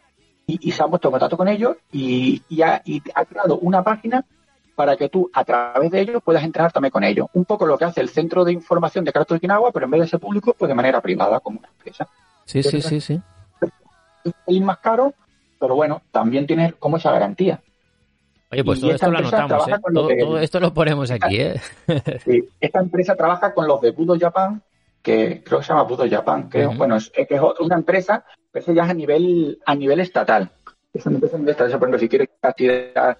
y, se han puesto en contacto con ellos y, ha, creado una página para que tú a través de ellos puedas entrenar también con ellos. Un poco lo que hace el Centro de Información de Karate de Okinawa, pero en vez de ser público, pues de manera privada, como una empresa. Sí, sí, sí, sí. Es un más caro, pero bueno, también tiene como esa garantía. Oye, pues todo esto lo anotamos, ¿eh? todo, esto lo ponemos aquí, ¿eh? sí, esta empresa trabaja con los de Budo Japan, que creo que se llama Budo Japan, que bueno, es, que es una empresa, pero eso ya es a nivel, a nivel estatal. Es una empresa estatal, por ejemplo, si quieres practicar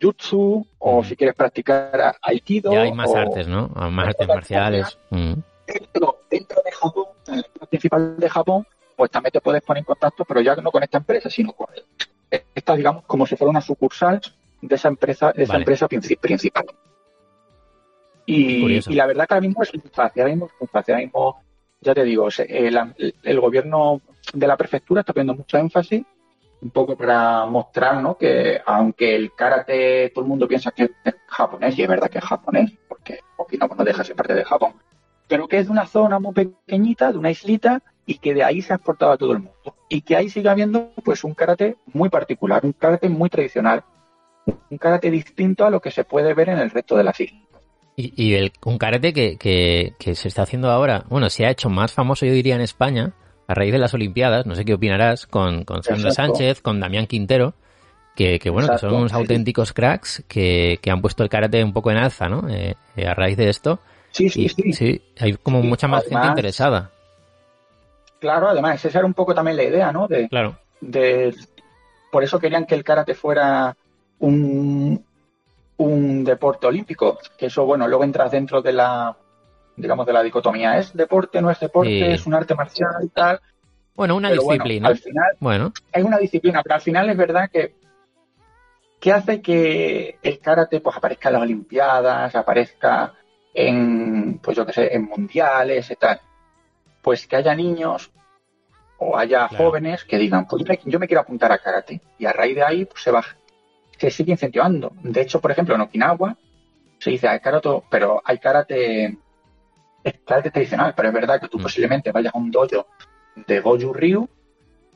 jutsu o si quieres practicar aikido. Ya hay más artes, ¿no? Más artes marciales. Dentro, dentro de Japón, en la principal de Japón, pues también te puedes poner en contacto, pero ya no con esta empresa, sino con esta, digamos, como si fuera una sucursal de esa empresa, de esa empresa principal. Y, la verdad que ahora mismo es fácil, ahora mismo es ahora mismo, ya te digo, el, el, gobierno de la prefectura está poniendo mucho énfasis, un poco para mostrar, ¿no? Que aunque el karate, todo el mundo piensa que es japonés, y es verdad que es japonés, porque Okinawa no deja ser parte de Japón, pero que es de una zona muy pequeñita, de una islita, y que de ahí se ha exportado a todo el mundo. Y que ahí sigue habiendo, pues, un karate muy particular, un karate muy tradicional, un karate distinto a lo que se puede ver en el resto de las islas. Y, el, un karate que, que, se está haciendo ahora, bueno, se ha hecho más famoso, yo diría, en España, a raíz de las Olimpiadas, no sé qué opinarás, con, con Sandra Sánchez, con Damián Quintero, que, bueno, que son unos auténticos cracks que, han puesto el karate un poco en alza, ¿no? Eh, eh, a raíz de esto. Sí, sí, sí. Sí, hay como mucha más gente interesada. Claro, además, esa era un poco también la idea, ¿no? De, claro. De, por eso querían que el karate fuera un, un deporte olímpico, que eso, bueno, luego entras dentro de la, digamos, de la dicotomía. ¿Es deporte, no es deporte? ¿Es un arte marcial y tal? Bueno, una disciplina. al final, bueno. es una disciplina, pero al final es verdad que, que hace que el karate pues aparezca en las Olimpiadas, aparezca en, pues yo qué sé, en mundiales y tal. Pues que haya niños o haya jóvenes que digan, pues yo me quiero apuntar a karate. Y a raíz de ahí pues, se va se sigue incentivando. De hecho, por ejemplo, en Okinawa se dice hay karate, pero hay karate, karate tradicional, pero es verdad que tú mm. posiblemente vayas a un dojo de Goju Ryu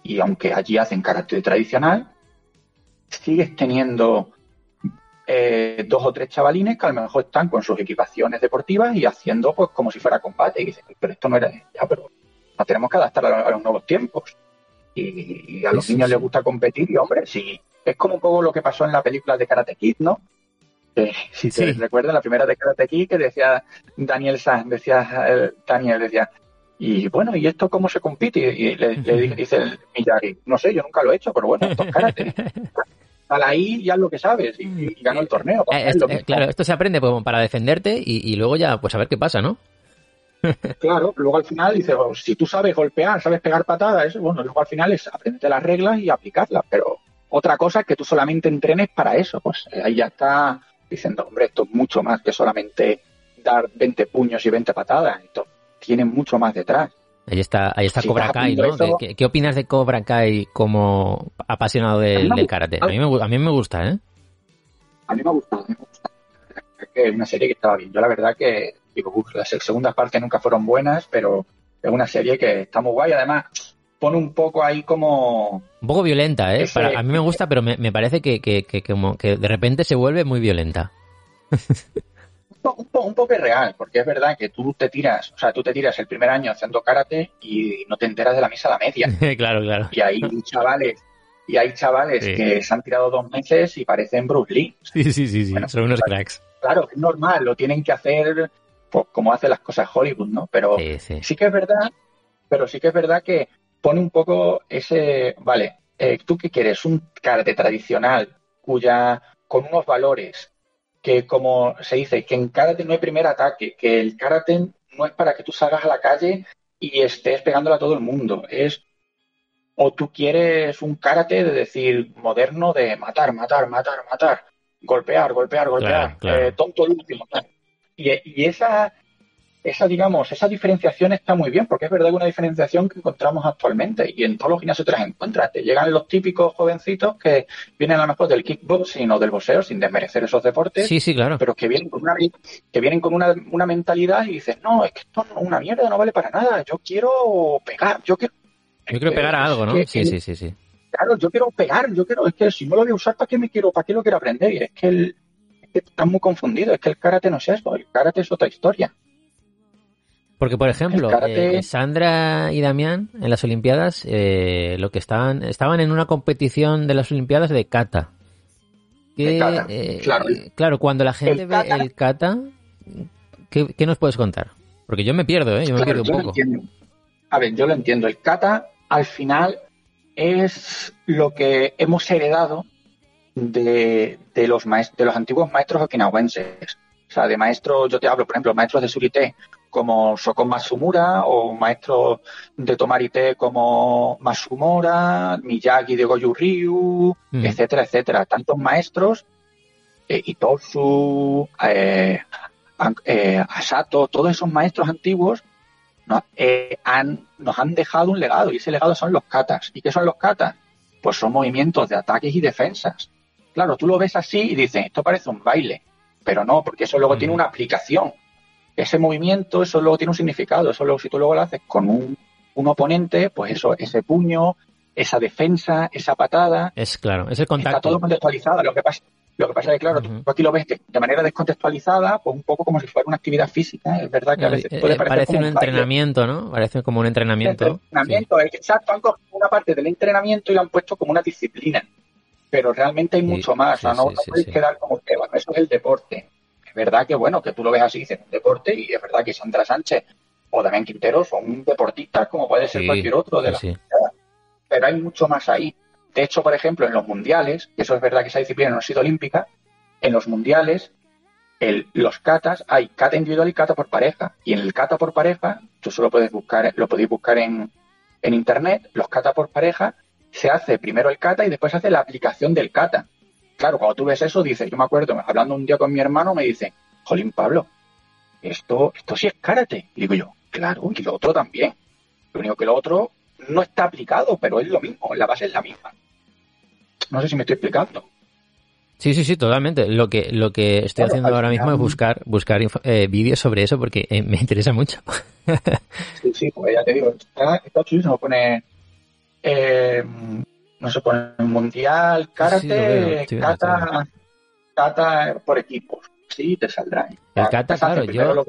y aunque allí hacen karate tradicional, sigues teniendo eh, dos o tres chavalines que a lo mejor están con sus equipaciones deportivas y haciendo pues como si fuera combate. Y dices, pero esto no era ya, pero nos tenemos que adaptar a, los nuevos tiempos. Y, a los niños les gusta competir y hombre, si es como un poco lo que pasó en la película de Karate Kid, ¿no? Si te recuerdas, la primera de Karate Kid que decía Daniel Sanz, decía Daniel, decía, y bueno, ¿y esto cómo se compite? Y le, dice el Miyagi, no sé, yo nunca lo he hecho, pero bueno, esto es karate. Sal ahí ya es lo que sabes y, ganó el torneo. Eh, eh, claro, esto se aprende pues, para defenderte y, luego ya, pues a ver qué pasa, ¿no? claro, luego al final dice, si tú sabes golpear, sabes pegar patadas, bueno, luego al final es aprender las reglas y aplicarlas, pero otra cosa es que tú solamente entrenes para eso. Pues eh, ahí ya está diciendo, hombre, esto es mucho más que solamente dar 20 puños y 20 patadas. Esto tiene mucho más detrás. Ahí está, ahí está Cobra Kai, ¿no? ¿Qué, opinas de Cobra Kai como apasionado del, karate? A mí, me, a mí me gusta, ¿eh? A mí me gusta, a mí me gusta. Es una serie que estaba bien. Yo la verdad que, digo, las segundas partes nunca fueron buenas, pero es una serie que está muy guay. Además, pone un poco ahí como... Un poco violenta, ¿eh? Para, a mí me gusta, pero me, me parece que, que, que, como que de repente se vuelve muy violenta. un, poco, un poco real, porque es verdad que tú te tiras, o sea, tú te tiras el primer año haciendo karate y no te enteras de la misa a la media. claro, claro. Y hay chavales, y hay chavales que se han tirado dos meses y parecen Bruce Lee. Sí, sí, sí, sí. son unos cracks. Claro, es normal, lo tienen que hacer pues, como hace las cosas Hollywood, ¿no? Pero sí que es verdad, pero sí que es verdad que pone un poco ese, vale, eh, ¿tú qué quieres? Un karate tradicional cuya, con unos valores que como se dice, que en karate no hay primer ataque, que el karate no es para que tú salgas a la calle y estés pegándole a todo el mundo, es o tú quieres un karate de decir moderno de matar, matar, matar, matar, golpear, golpear, golpear, eh, tonto el último. Y, y esa esa, digamos, esa diferenciación está muy bien, porque es verdad que una diferenciación que encontramos actualmente y en todos los gimnasios te las encuentras. Te llegan los típicos jovencitos que vienen a lo mejor del kickboxing o del boxeo, sin desmerecer esos deportes. Sí, sí, claro. Pero que vienen con una, que vienen con una, una mentalidad y dices, no, es que esto es una mierda, no vale para nada. Yo quiero pegar, yo quiero. Yo quiero pegar a algo, ¿no? sí, sí, sí, sí. Claro, yo quiero pegar, yo quiero, es que si no lo voy a usar, ¿para qué me quiero, para qué lo quiero aprender? Y es que el, es que están muy confundidos, es que el karate no es eso, el karate es otra historia. Porque, por ejemplo, eh, Sandra y Damián en las Olimpiadas, eh, lo que estaban, estaban en una competición de las Olimpiadas de kata. Eh, claro. claro. cuando la gente ve el kata, ¿qué, nos puedes contar? Porque yo me pierdo, ¿eh? Yo me pierdo un poco. A ver, yo lo entiendo. El kata, al final, es lo que hemos heredado de, de los, de los antiguos maestros okinawenses. O sea, de maestros, yo te hablo, por ejemplo, maestros de surité como Sokon Masumura o maestros de Tomarite como Masumura, Miyagi de Goju Ryu, mm. etcétera, etcétera. Tantos maestros, eh, Itosu, eh, eh, Asato, todos esos maestros antiguos nos, eh, han, nos han dejado un legado y ese legado son los katas. ¿Y qué son los katas? Pues son movimientos de ataques y defensas. Claro, tú lo ves así y dices, esto parece un baile pero no, porque eso luego tiene una aplicación. Ese movimiento, eso luego tiene un significado. Eso luego, si tú luego lo haces con un, oponente, pues eso, ese puño, esa defensa, esa patada. Es claro, ese contacto. Está todo contextualizado. Lo que pasa, lo que pasa es que, claro, tú aquí lo ves de manera descontextualizada, pues un poco como si fuera una actividad física. Es verdad que a veces puede eh, Parece un, entrenamiento, ¿no? Parece como un entrenamiento. entrenamiento, exacto. Han cogido una parte del entrenamiento y lo han puesto como una disciplina pero realmente hay mucho más. o sea, no, puedes quedar como que, bueno, eso es el deporte. Es verdad que, bueno, que tú lo ves así, dices, un deporte, y es verdad que Sandra Sánchez o Damián Quintero son un deportista como puede ser cualquier otro de la Pero hay mucho más ahí. De hecho, por ejemplo, en los mundiales, que eso es verdad que esa disciplina no ha sido olímpica, en los mundiales, el, los katas, hay kata individual y kata por pareja. Y en el kata por pareja, tú solo puedes buscar, lo podéis buscar en, en internet, los kata por pareja se hace primero el kata y después se hace la aplicación del kata. Claro, cuando tú ves eso, dices, yo me acuerdo, hablando un día con mi hermano, me dice, Jolín Pablo, esto, esto sí es karate. Y digo yo, claro, y lo otro también. Lo único que lo otro no está aplicado, pero es lo mismo, la base es la misma. No sé si me estoy explicando. Sí, sí, sí, totalmente. Lo que, lo que estoy haciendo ahora mismo es buscar, buscar eh, vídeos sobre eso porque eh, me interesa mucho. sí, sí, pues ya te digo, está, está chulísimo. Pone eh, no se pone mundial, karate, kata, kata por equipos. Sí, te saldrá. El kata, claro, yo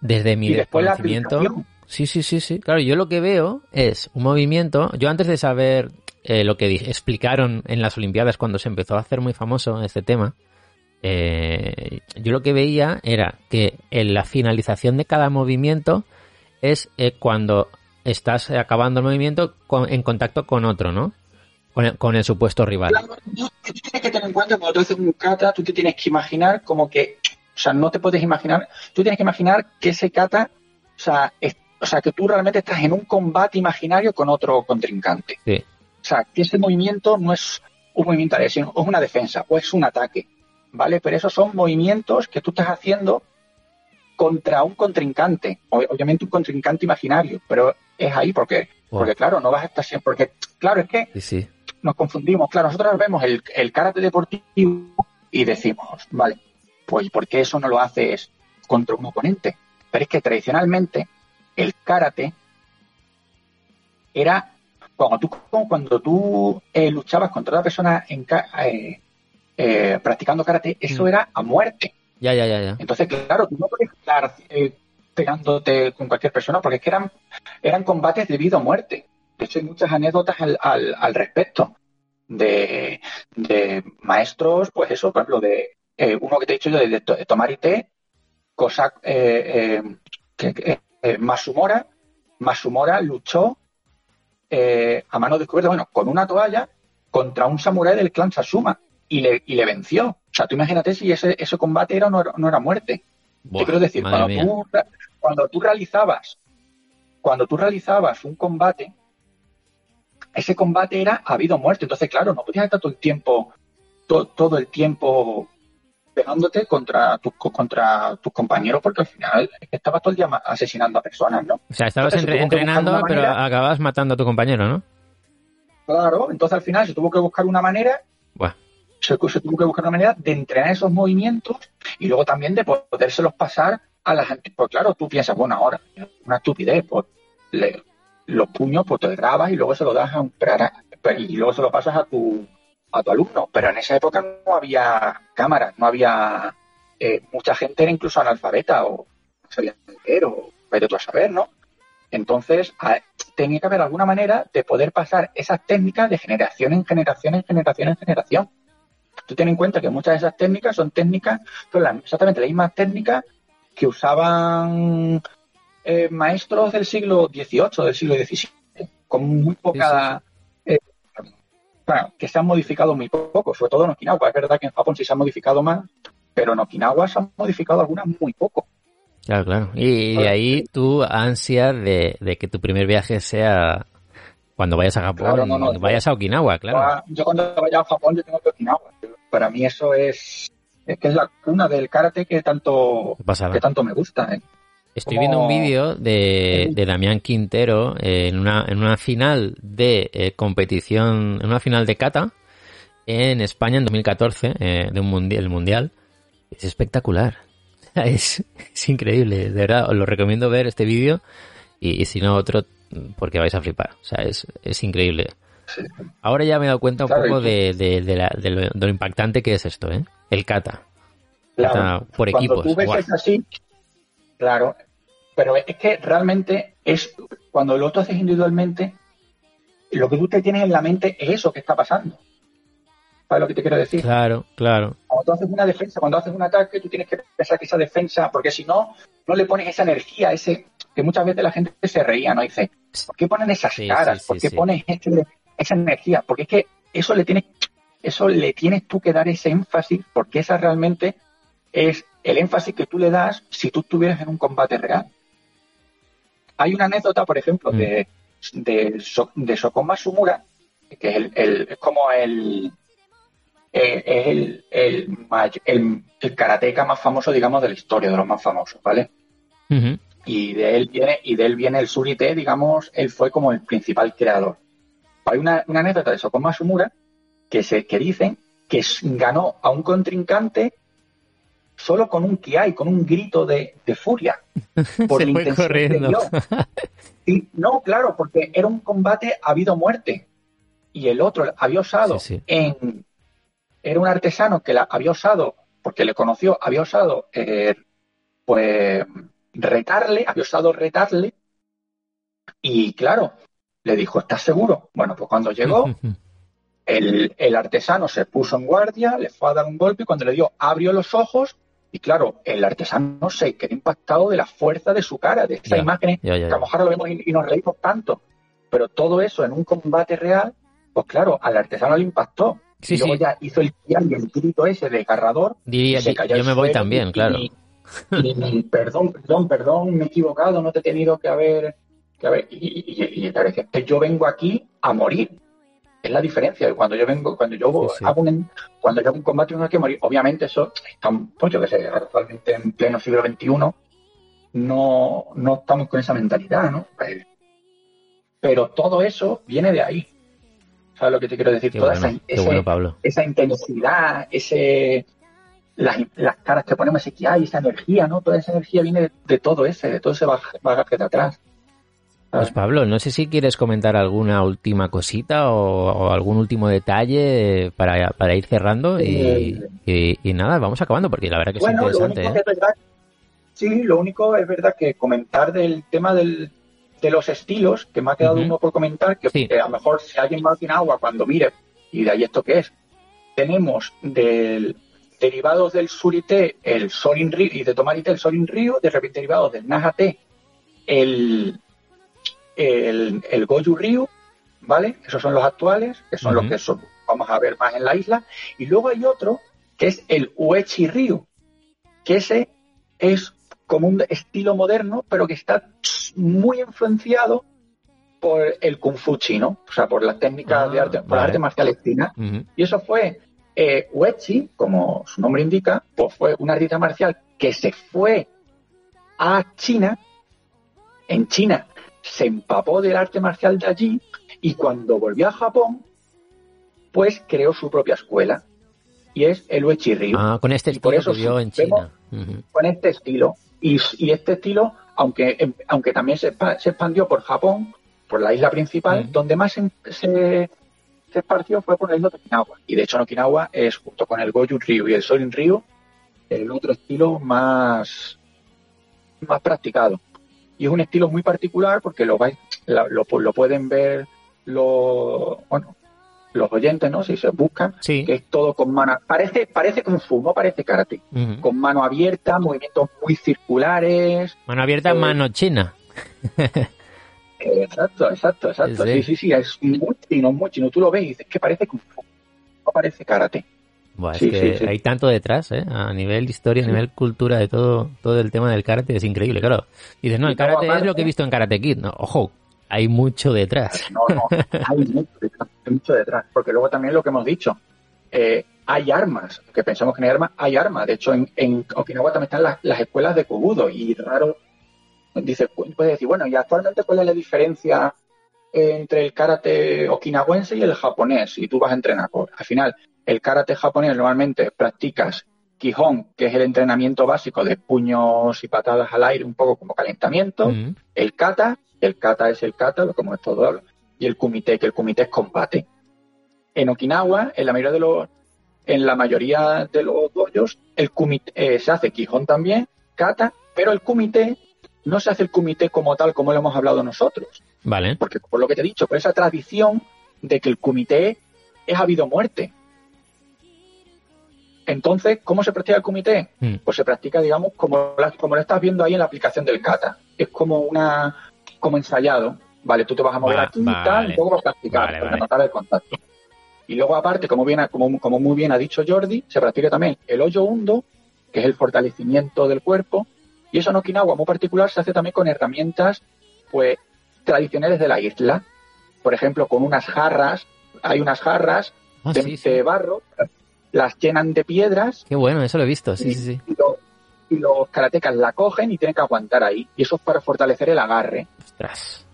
desde mi desconocimiento, sí, sí, sí, sí, claro, yo lo que veo es un movimiento. Yo antes de saber eh, lo que explicaron en las Olimpiadas cuando se empezó a hacer muy famoso este tema, eh, yo lo que veía era que en la finalización de cada movimiento es eh, cuando estás acabando el movimiento en contacto con otro, ¿no? Con el, supuesto rival. Claro, tú, tienes que tener en cuenta cuando tú haces un kata, tú te tienes que imaginar como que, o sea, no te puedes imaginar, tú tienes que imaginar que ese kata, o sea, o sea, que tú realmente estás en un combate imaginario con otro contrincante. Sí. O sea, que ese movimiento no es un movimiento sino es una defensa o es un ataque, ¿vale? Pero esos son movimientos que tú estás haciendo contra un contrincante, obviamente un contrincante imaginario, pero es ahí porque, porque claro, no vas a estar siempre, porque claro, es que nos confundimos, claro, nosotros vemos el, el karate deportivo y decimos, vale, pues ¿por qué eso no lo haces contra un oponente? Pero es que tradicionalmente el karate era cuando tú, cuando tú eh, luchabas contra otra persona en, eh, eh, practicando karate, eso mm. era a muerte. Ya, ya, ya, ya. Entonces, claro, tú no puedes estar pegándote con cualquier persona porque es que eran, eran combates de vida o muerte. De hecho, hay muchas anécdotas al, al, respecto de, de, maestros, pues eso, por ejemplo, de uno que te he dicho yo, de, tomar té, cosa que, Masumora, Masumora luchó eh, a mano descubierta, bueno, con una toalla contra un samurái del clan Sasuma y le, y le venció. O sea, tú imagínate si ese, ese combate era o no, era muerte. Te quiero decir, cuando tú, cuando tú realizabas, cuando tú realizabas un combate, ese combate era habido muerte. Entonces, claro, no podías estar todo el tiempo, todo el tiempo pegándote contra, tus contra tus compañeros porque al final estabas todo el día asesinando a personas, ¿no? O sea, estabas entrenando, pero acababas matando a tu compañero, ¿no? Claro, entonces al final se tuvo que buscar una manera. Se, tuvo que buscar una manera de entrenar esos movimientos y luego también de podérselos pasar a la gente. Pues claro, tú piensas, bueno, ahora, una estupidez, pues los puños pues te grabas y luego se lo das a un y luego se lo pasas a tu a tu alumno, pero en esa época no había cámaras, no había eh, mucha gente era incluso analfabeta o no sabía leer o vaya tú a saber, ¿no? Entonces tenía que haber alguna manera de poder pasar esas técnicas de generación en generación en generación en generación. Tú ten en cuenta que muchas de esas técnicas son técnicas, son exactamente las mismas técnicas que usaban eh, maestros del siglo XVIII, del siglo XVII, con muy poca que se han modificado muy poco, sobre todo en Okinawa. Es verdad que en Japón sí se ha modificado más, pero en Okinawa se han modificado algunas muy poco. Claro, claro. Y de ahí tu ansia de, que tu primer viaje sea cuando vayas a Japón, vayas a Okinawa, claro. Yo cuando vaya a Japón yo tengo que Okinawa. Para mí eso es, es que es la cuna del karate que tanto, que tanto me gusta. ¿eh? Estoy viendo un vídeo de, de, Damián Quintero en, una, en una final de eh, competición, en una final de kata en España en 2014, eh, de un mundial, el mundial. Es espectacular. Es, es, increíble, de verdad. Os lo recomiendo ver este vídeo y, si no otro, porque vais a flipar. O sea, es, es increíble. Ahora ya me he dado cuenta un poco de, de, de, lo, impactante que es esto, ¿eh? El kata. por equipos. Tú ves así, claro, pero es que realmente es cuando lo tú haces individualmente, lo que tú te tienes en la mente es eso que está pasando. ¿Sabes lo que te quiero decir? Claro, claro. Cuando tú haces una defensa, cuando haces un ataque, tú tienes que pensar que esa defensa, porque si no, no le pones esa energía, ese que muchas veces la gente se reía, ¿no? Dice, ¿por qué ponen esas caras? ¿Por qué pones este, esa energía? Porque es que eso le tienes, eso le tienes tú que dar ese énfasis, porque esa realmente es el énfasis que tú le das si tú estuvieras en un combate real. Hay una anécdota, por ejemplo, de, mm. de, de Sokoma Sumura, que es, el, el como el, eh, el, el, el, karateca más famoso, digamos, de la historia, de los más famosos, ¿vale? Y de él viene, y de él viene el Surite, digamos, él fue como el principal creador. Hay una, una anécdota de Sokoma Sumura que se, que dicen que ganó a un contrincante solo con un kiai, con un grito de, furia. Por Se fue corriendo. Y, no, claro, porque era un combate habido muerte. Y el otro había osado en... Era un artesano que la había osado, porque le conoció, había osado, eh, pues, retarle, había osado retarle. Y claro, le dijo, ¿estás seguro? Bueno, pues cuando llegó, el, el, artesano se puso en guardia, le fue a dar un golpe y cuando le dio, abrió los ojos y claro, el artesano se quedó impactado de la fuerza de su cara, de esa imagen, que a lo mejor lo vemos y, nos reímos tanto. Pero todo eso en un combate real, pues claro, al artesano le impactó. y luego ya hizo el, el grito ese desgarrador. Diría, se cayó yo me voy también, claro. Y, perdón, perdón, perdón, me he equivocado, no te he tenido que haber. Que haber y, y, y, yo vengo aquí a morir es la diferencia. Cuando yo vengo, cuando yo hago un, cuando yo hago un combate tengo que morir, obviamente eso está, pues yo que sé, actualmente en pleno siglo XXI no, no estamos con esa mentalidad, ¿no? Pues, pero todo eso viene de ahí. ¿Sabes lo que te quiero decir? Toda esa, esa, intensidad, ese las, las, caras que ponemos, ese que hay, esa energía, ¿no? Toda esa energía viene de, todo ese, de todo ese bagaje de atrás. Pues Pablo, no sé si quieres comentar alguna última cosita o, algún último detalle para, para ir cerrando y, nada, vamos acabando porque la verdad que es interesante. ¿eh? sí, lo único es verdad que comentar del tema del, de los estilos, que me ha quedado uno por comentar, que, a lo mejor si alguien va a agua cuando mire, y de ahí esto que es, tenemos del derivados del surité el sorin río y de tomarité el sorin río, de repente derivados del najate el el, el Goju Ryu, ¿vale? Esos son los actuales, que son los que vamos a ver más en la isla. Y luego hay otro, que es el Uechi Ryu, que ese es como un estilo moderno, pero que está muy influenciado por el kung fu chino, o sea, por las técnicas de ah, arte, por arte marcial china. Y eso fue eh, Uechi, como su nombre indica, pues fue una arte marcial que se fue a China. En China se empapó del arte marcial de allí y cuando volvió a Japón, pues creó su propia escuela. Y es el Uechi Ryu. Ah, con este estilo por eso en China. Con este estilo. Y, este estilo, aunque, em, aunque también se, expandió por Japón, por la isla principal, donde más se, se, esparció fue por la isla de Okinawa. Y de hecho en Okinawa es, junto con el Goju Ryu y el Sorin Ryu, el otro estilo más, más practicado. Y es un estilo muy particular porque lo, vais, lo, pueden ver los, bueno, los oyentes, ¿no? Si se buscan, que es todo con mano. Parece, parece Kung Fu, no parece karate. Con mano abierta, movimientos muy circulares. Mano abierta, eh, mano china. exacto, exacto, exacto. Sí, sí, sí, es muy chino, muy chino. Tú lo ves y dices que parece Kung Fu, no parece karate es que hay tanto detrás, ¿eh? A nivel historia, a nivel cultura de todo, todo el tema del karate es increíble, claro. Dices, no, el karate es lo que he visto en Karate Kid. No, ojo, hay mucho detrás. No, no, hay mucho detrás, Porque luego también lo que hemos dicho, eh, hay armas, que pensamos que no hay armas, hay armas. De hecho, en, en Okinawa también están las, las escuelas de Kobudo y raro, dice, puedes decir, bueno, ¿y actualmente cuál es la diferencia entre el karate okinawense y el japonés? Y tú vas a entrenar. Al final, el karate japonés normalmente practicas Kihon, que es el entrenamiento básico de puños y patadas al aire, un poco como calentamiento. El kata, el kata es el kata, como es todo. Y el kumite, que el kumite es combate. En Okinawa, en la mayoría de los, en la mayoría de los doyos, el kumite, eh, se hace Kihon también, kata, pero el kumite no se hace el kumite como tal, como lo hemos hablado nosotros. Vale. Porque por lo que te he dicho, por esa tradición de que el kumite es habido muerte. Entonces, ¿cómo se practica el comité? Hmm. Pues se practica, digamos, como, como lo estás viendo ahí en la aplicación del kata. Es como una como ensayado. Vale, tú te vas a mover aquí y tal, y luego vas a practicar para notar el contacto. Y luego, aparte, como, bien, como, como muy bien ha dicho Jordi, se practica también el hoyo hundo, que es el fortalecimiento del cuerpo. Y eso en Okinawa, muy particular, se hace también con herramientas, pues, tradicionales de la isla. Por ejemplo, con unas jarras, hay unas jarras ah, de, barro las llenan de piedras. Qué bueno, eso lo he visto, sí, sí, sí. Y, los karatecas la cogen y tienen que aguantar ahí. Y eso es para fortalecer el agarre. Ostras.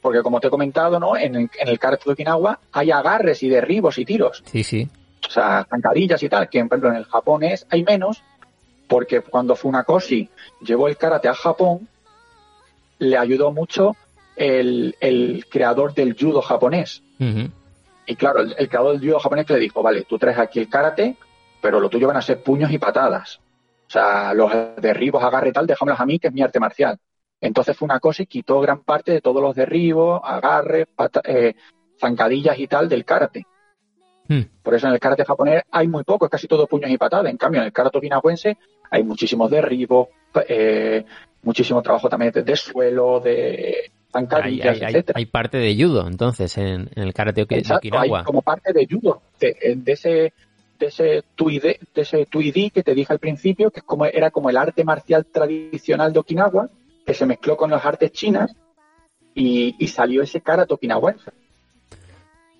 Porque como te he comentado, ¿no? En el, en el karate de Okinawa hay agarres y derribos y tiros. Sí, sí. O sea, zancadillas y tal, que por ejemplo en el japonés hay menos, porque cuando Funakoshi llevó el karate a Japón, le ayudó mucho el, el creador del judo japonés. Y claro, el, creador del judo japonés le dijo, vale, tú traes aquí el karate, pero lo tuyo van a ser puños y patadas. O sea, los derribos, agarre y tal, déjamelos a mí, que es mi arte marcial. Entonces fue una cosa y quitó gran parte de todos los derribos, agarres, eh, zancadillas y tal del karate. Hmm. Por eso en el karate japonés hay muy poco, es casi todo puños y patadas. En cambio, en el karate okinawense hay muchísimos derribos, eh, muchísimo trabajo también de suelo, de hay, parte de judo, entonces, en, el karate Okinawa. Hay como parte de judo, de, ese de ese tuidi, de ese que te dije al principio, que es como, era como el arte marcial tradicional de Okinawa, que se mezcló con las artes chinas y, salió ese karate okinawense.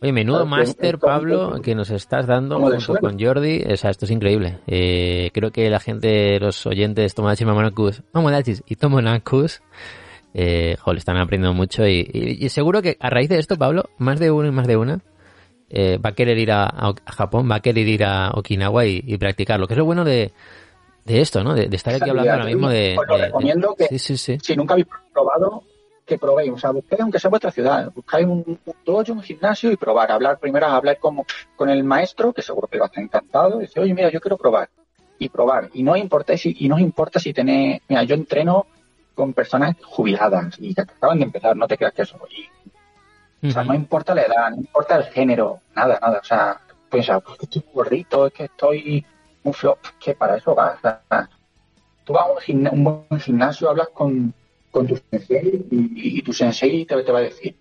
Oye, menudo máster, Pablo, que nos estás dando junto con Jordi. O sea, esto es increíble. Eh, creo que la gente, los oyentes, Tomodachi Mamonacus, Tomodachis y Tomonakus, eh, joder, están aprendiendo mucho y, seguro que a raíz de esto, Pablo, más de uno y más de una eh, va a querer ir a, Japón, va a querer ir a Okinawa y, practicarlo. Que es lo bueno de, esto, ¿no? De, estar aquí hablando ahora mismo de... Os lo recomiendo que si nunca habéis probado, que probéis, o sea, busquéis aunque sea vuestra ciudad, buscáis un, un dojo, un gimnasio y probar, hablar primero, hablar como con el maestro, que seguro que va a estar encantado, y dice, oye, mira, yo quiero probar, y probar, y no importa si, y no importa si tenéis, mira, yo entreno con personas jubiladas y que acaban de empezar, no te creas que eso, y, o sea, no importa la edad, no importa el género, nada, nada, o sea, piensa, pues que estoy gordito, es que estoy muy flop, que para eso vas, o sea, tú vas a un, un buen gimnasio, hablas con con tu sensei y, tu sensei te, te, va a decir,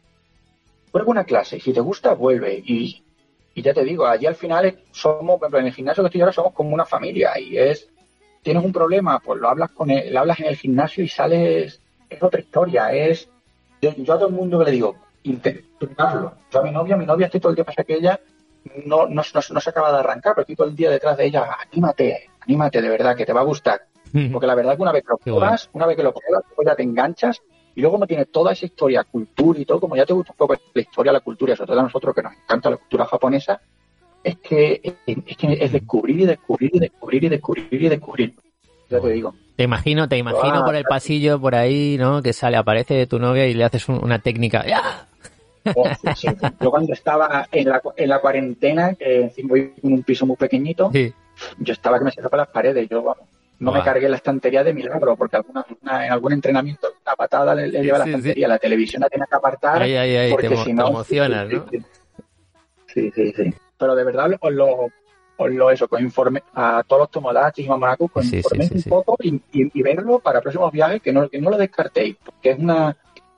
prueba una clase, si te gusta, vuelve. Y, ya te digo, allí al final somos, en el gimnasio que estoy ahora somos como una familia y es, tienes un problema, pues lo hablas con él, hablas en el gimnasio y sales, es otra historia, es, yo, a todo el mundo le digo, intentarlo. Yo a mi novia, mi novia estoy todo el día, pasa que ella no, no, no, se acaba de arrancar, pero estoy todo el día detrás de ella, anímate, anímate de verdad, que te va a gustar. Porque la verdad es que una vez que lo pruebas, una vez que lo pruebas, pues ya te enganchas y luego como tiene toda esa historia, cultura y todo, como ya te gusta un poco la historia, la cultura, sobre todo a nosotros que nos encanta la cultura japonesa, es que es, que es descubrir y descubrir y descubrir y descubrir y descubrir. Ya te digo. Te imagino, te imagino por el pasillo por ahí, ¿no? Que sale, aparece tu novia y le haces una técnica. Oh, yo cuando estaba en la, en la cuarentena, que encima voy en un piso muy pequeñito, yo estaba que me cerraba las paredes. Yo, vamos, no me cargué la estantería de milagro, porque alguna, en algún entrenamiento una patada le, lleva la estantería, la televisión la tiene que apartar, porque si no... emocionas, ¿no? Sí, sí, sí. Pero de verdad os lo, os lo eso, con informe a todos los tomodachis y mamonacos, con informéis un poco y, verlo para próximos viajes, que no, que no lo descartéis, porque es una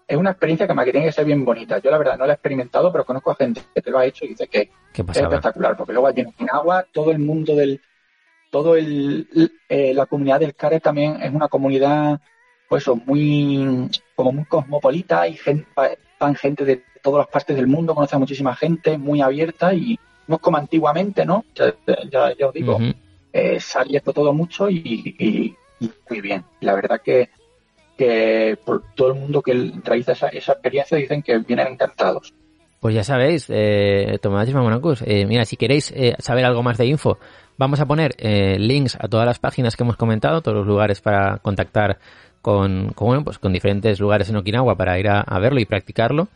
es una experiencia que, que tiene que ser bien bonita. Yo la verdad no la he experimentado, pero conozco a gente que te lo ha hecho y dice que es espectacular, porque luego allí en agua todo el mundo del, todo el, eh, la comunidad del CARE también es una comunidad pues muy como muy cosmopolita y gente, van gente de todas las partes del mundo, conoce a muchísima gente, muy abierta y no es como antiguamente, ¿no? Ya, ya, os digo, eh, se ha abierto todo mucho y, muy bien. La verdad que, que por todo el mundo que realiza esa, esa experiencia dicen que vienen encantados. Pues ya sabéis, eh, Tomás Mamonacus, eh, mira, si queréis eh, saber algo más de info, Vamos a poner eh, links a todas las páginas que hemos comentado, todos los lugares para contactar con, con, pues con diferentes lugares en Okinawa para ir a, verlo y practicarlo.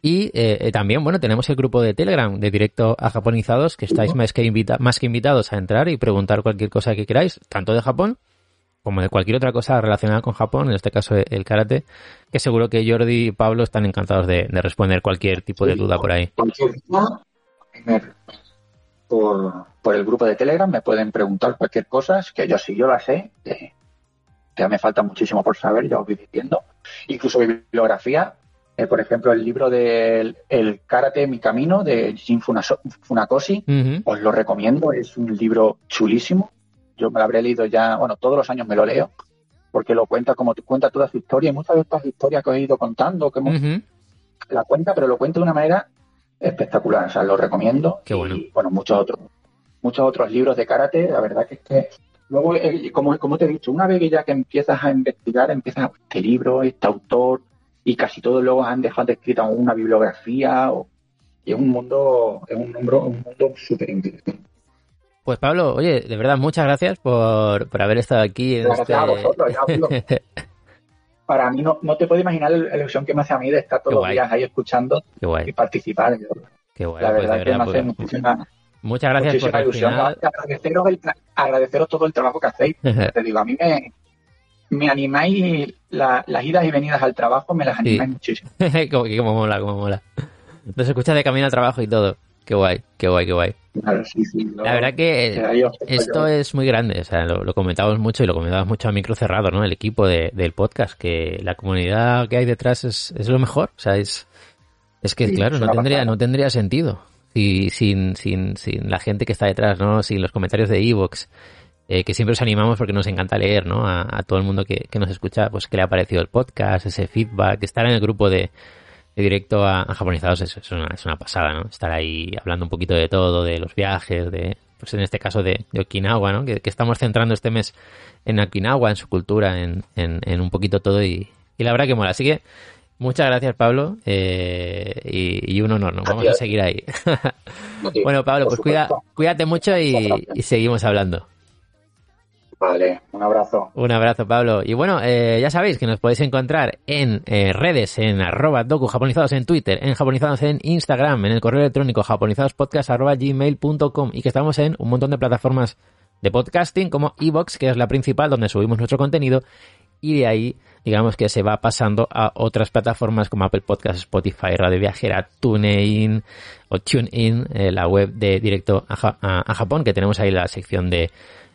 Y eh, eh, también, bueno, tenemos el grupo de Telegram de directo a japonizados, que estáis más que, invita más que invitados a entrar y preguntar cualquier cosa que queráis, tanto de Japón como de cualquier otra cosa relacionada con Japón, en este caso el karate, que seguro que Jordi y Pablo están encantados de, responder cualquier tipo de duda por ahí por, el grupo de Telegram, me pueden preguntar cualquier cosa, que yo sí yo la sé, que ya me falta muchísimo por saber, ya os voy diciendo. Incluso bibliografía, eh, por ejemplo, el libro del el Karate Mi Camino de Jin Funakoshi, os lo recomiendo, es un libro chulísimo. Yo me lo habré leído ya, bueno, todos los años me lo leo, porque lo cuenta como cuenta toda su historia y muchas de estas historias que he ido contando, que la cuenta, pero lo cuenta de una manera espectacular, o sea, lo recomiendo. Qué bueno. Y, bueno, muchos otros, muchos otros libros de karate, la verdad que es que luego, eh, como, como te he dicho, una vez que ya que empiezas a investigar, empiezas este libro, este autor, y casi todos luego han dejado escrita una bibliografía, y es un mundo, es un, mundo, un mundo súper interesante. Pues Pablo, oye, de verdad, muchas gracias por, por haber estado aquí en gracias a este vosotros, para mí no, no te puedo imaginar la ilusión que me hace a mí de estar todos los días ahí escuchando y participar. Qué guay, la verdad, que me hace pues, muchísima, muchas gracias por ilusión. Agradeceros, todo el trabajo que hacéis. te digo, a mí me, me animáis las idas y venidas al trabajo, me las animáis muchísimo. como, como mola, como mola. Nos escuchas de camino al trabajo y todo. Qué guay, qué guay, qué guay. la verdad que esto es muy grande, o sea, lo, comentamos mucho y lo comentamos mucho a micro cerrado, ¿no? El equipo del podcast, que la comunidad que hay detrás es, es lo mejor, o sea, es, es que, claro, no tendría, no tendría sentido si, sin, sin, sin la gente que está detrás, ¿no? Sin los comentarios de Evox, eh, que siempre os animamos porque nos encanta leer, ¿no? A, todo el mundo que, que, nos escucha, pues, qué le ha parecido el podcast, ese feedback, estar en el grupo de, directo a, Japonizados es, es, una, es, una, pasada, ¿no? Estar ahí hablando un poquito de todo, de los viajes, de, pues en este caso de, Okinawa, ¿no? Que, estamos centrando este mes en Okinawa, en su cultura, en, en, un poquito todo y, y, la verdad que mola. Así que muchas gracias, Pablo, eh, y, un honor, ¿no? Vamos a seguir ahí. bueno, Pablo, pues cuida, cuídate mucho y, y seguimos hablando. Vale, un abrazo. Un abrazo, Pablo. Y bueno, eh, ya sabéis que nos podéis encontrar en eh, redes, en arroba docu japonizados en Twitter, en japonizados en Instagram, en el correo electrónico japonizadospodcast arroba gmail.com y que estamos en un montón de plataformas de podcasting como Evox, que es la principal donde subimos nuestro contenido y de ahí digamos que se va pasando a otras plataformas como Apple Podcasts, Spotify, Radio Viajera, TuneIn o TuneIn, eh, la web de directo a, Japón, que tenemos ahí la sección de,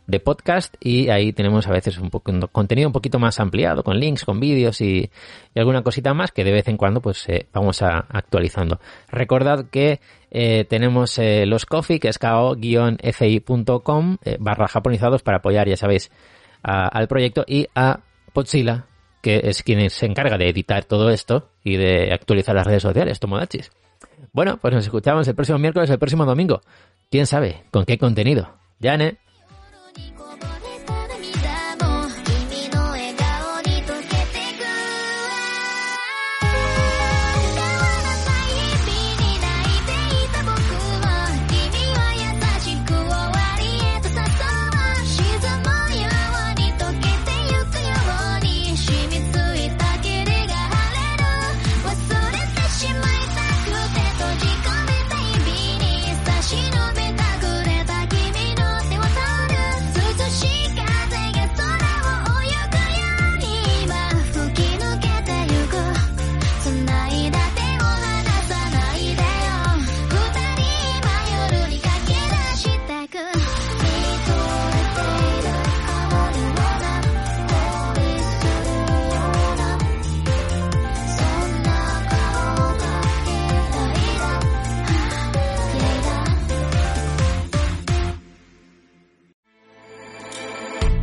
de podcast y ahí tenemos a veces un poco, contenido un poquito más ampliado con links, con vídeos y, alguna cosita más que de vez en cuando pues eh, vamos a, actualizando. Recordad que eh, tenemos los coffee que es ko-fi.com barra japonizados para apoyar, ya sabéis, al proyecto y a Podzilla que es quien se encarga de editar todo esto y de actualizar las redes sociales, Tomodachis. Bueno, pues nos escuchamos el próximo miércoles, el próximo domingo. ¿Quién sabe con qué contenido? Yane.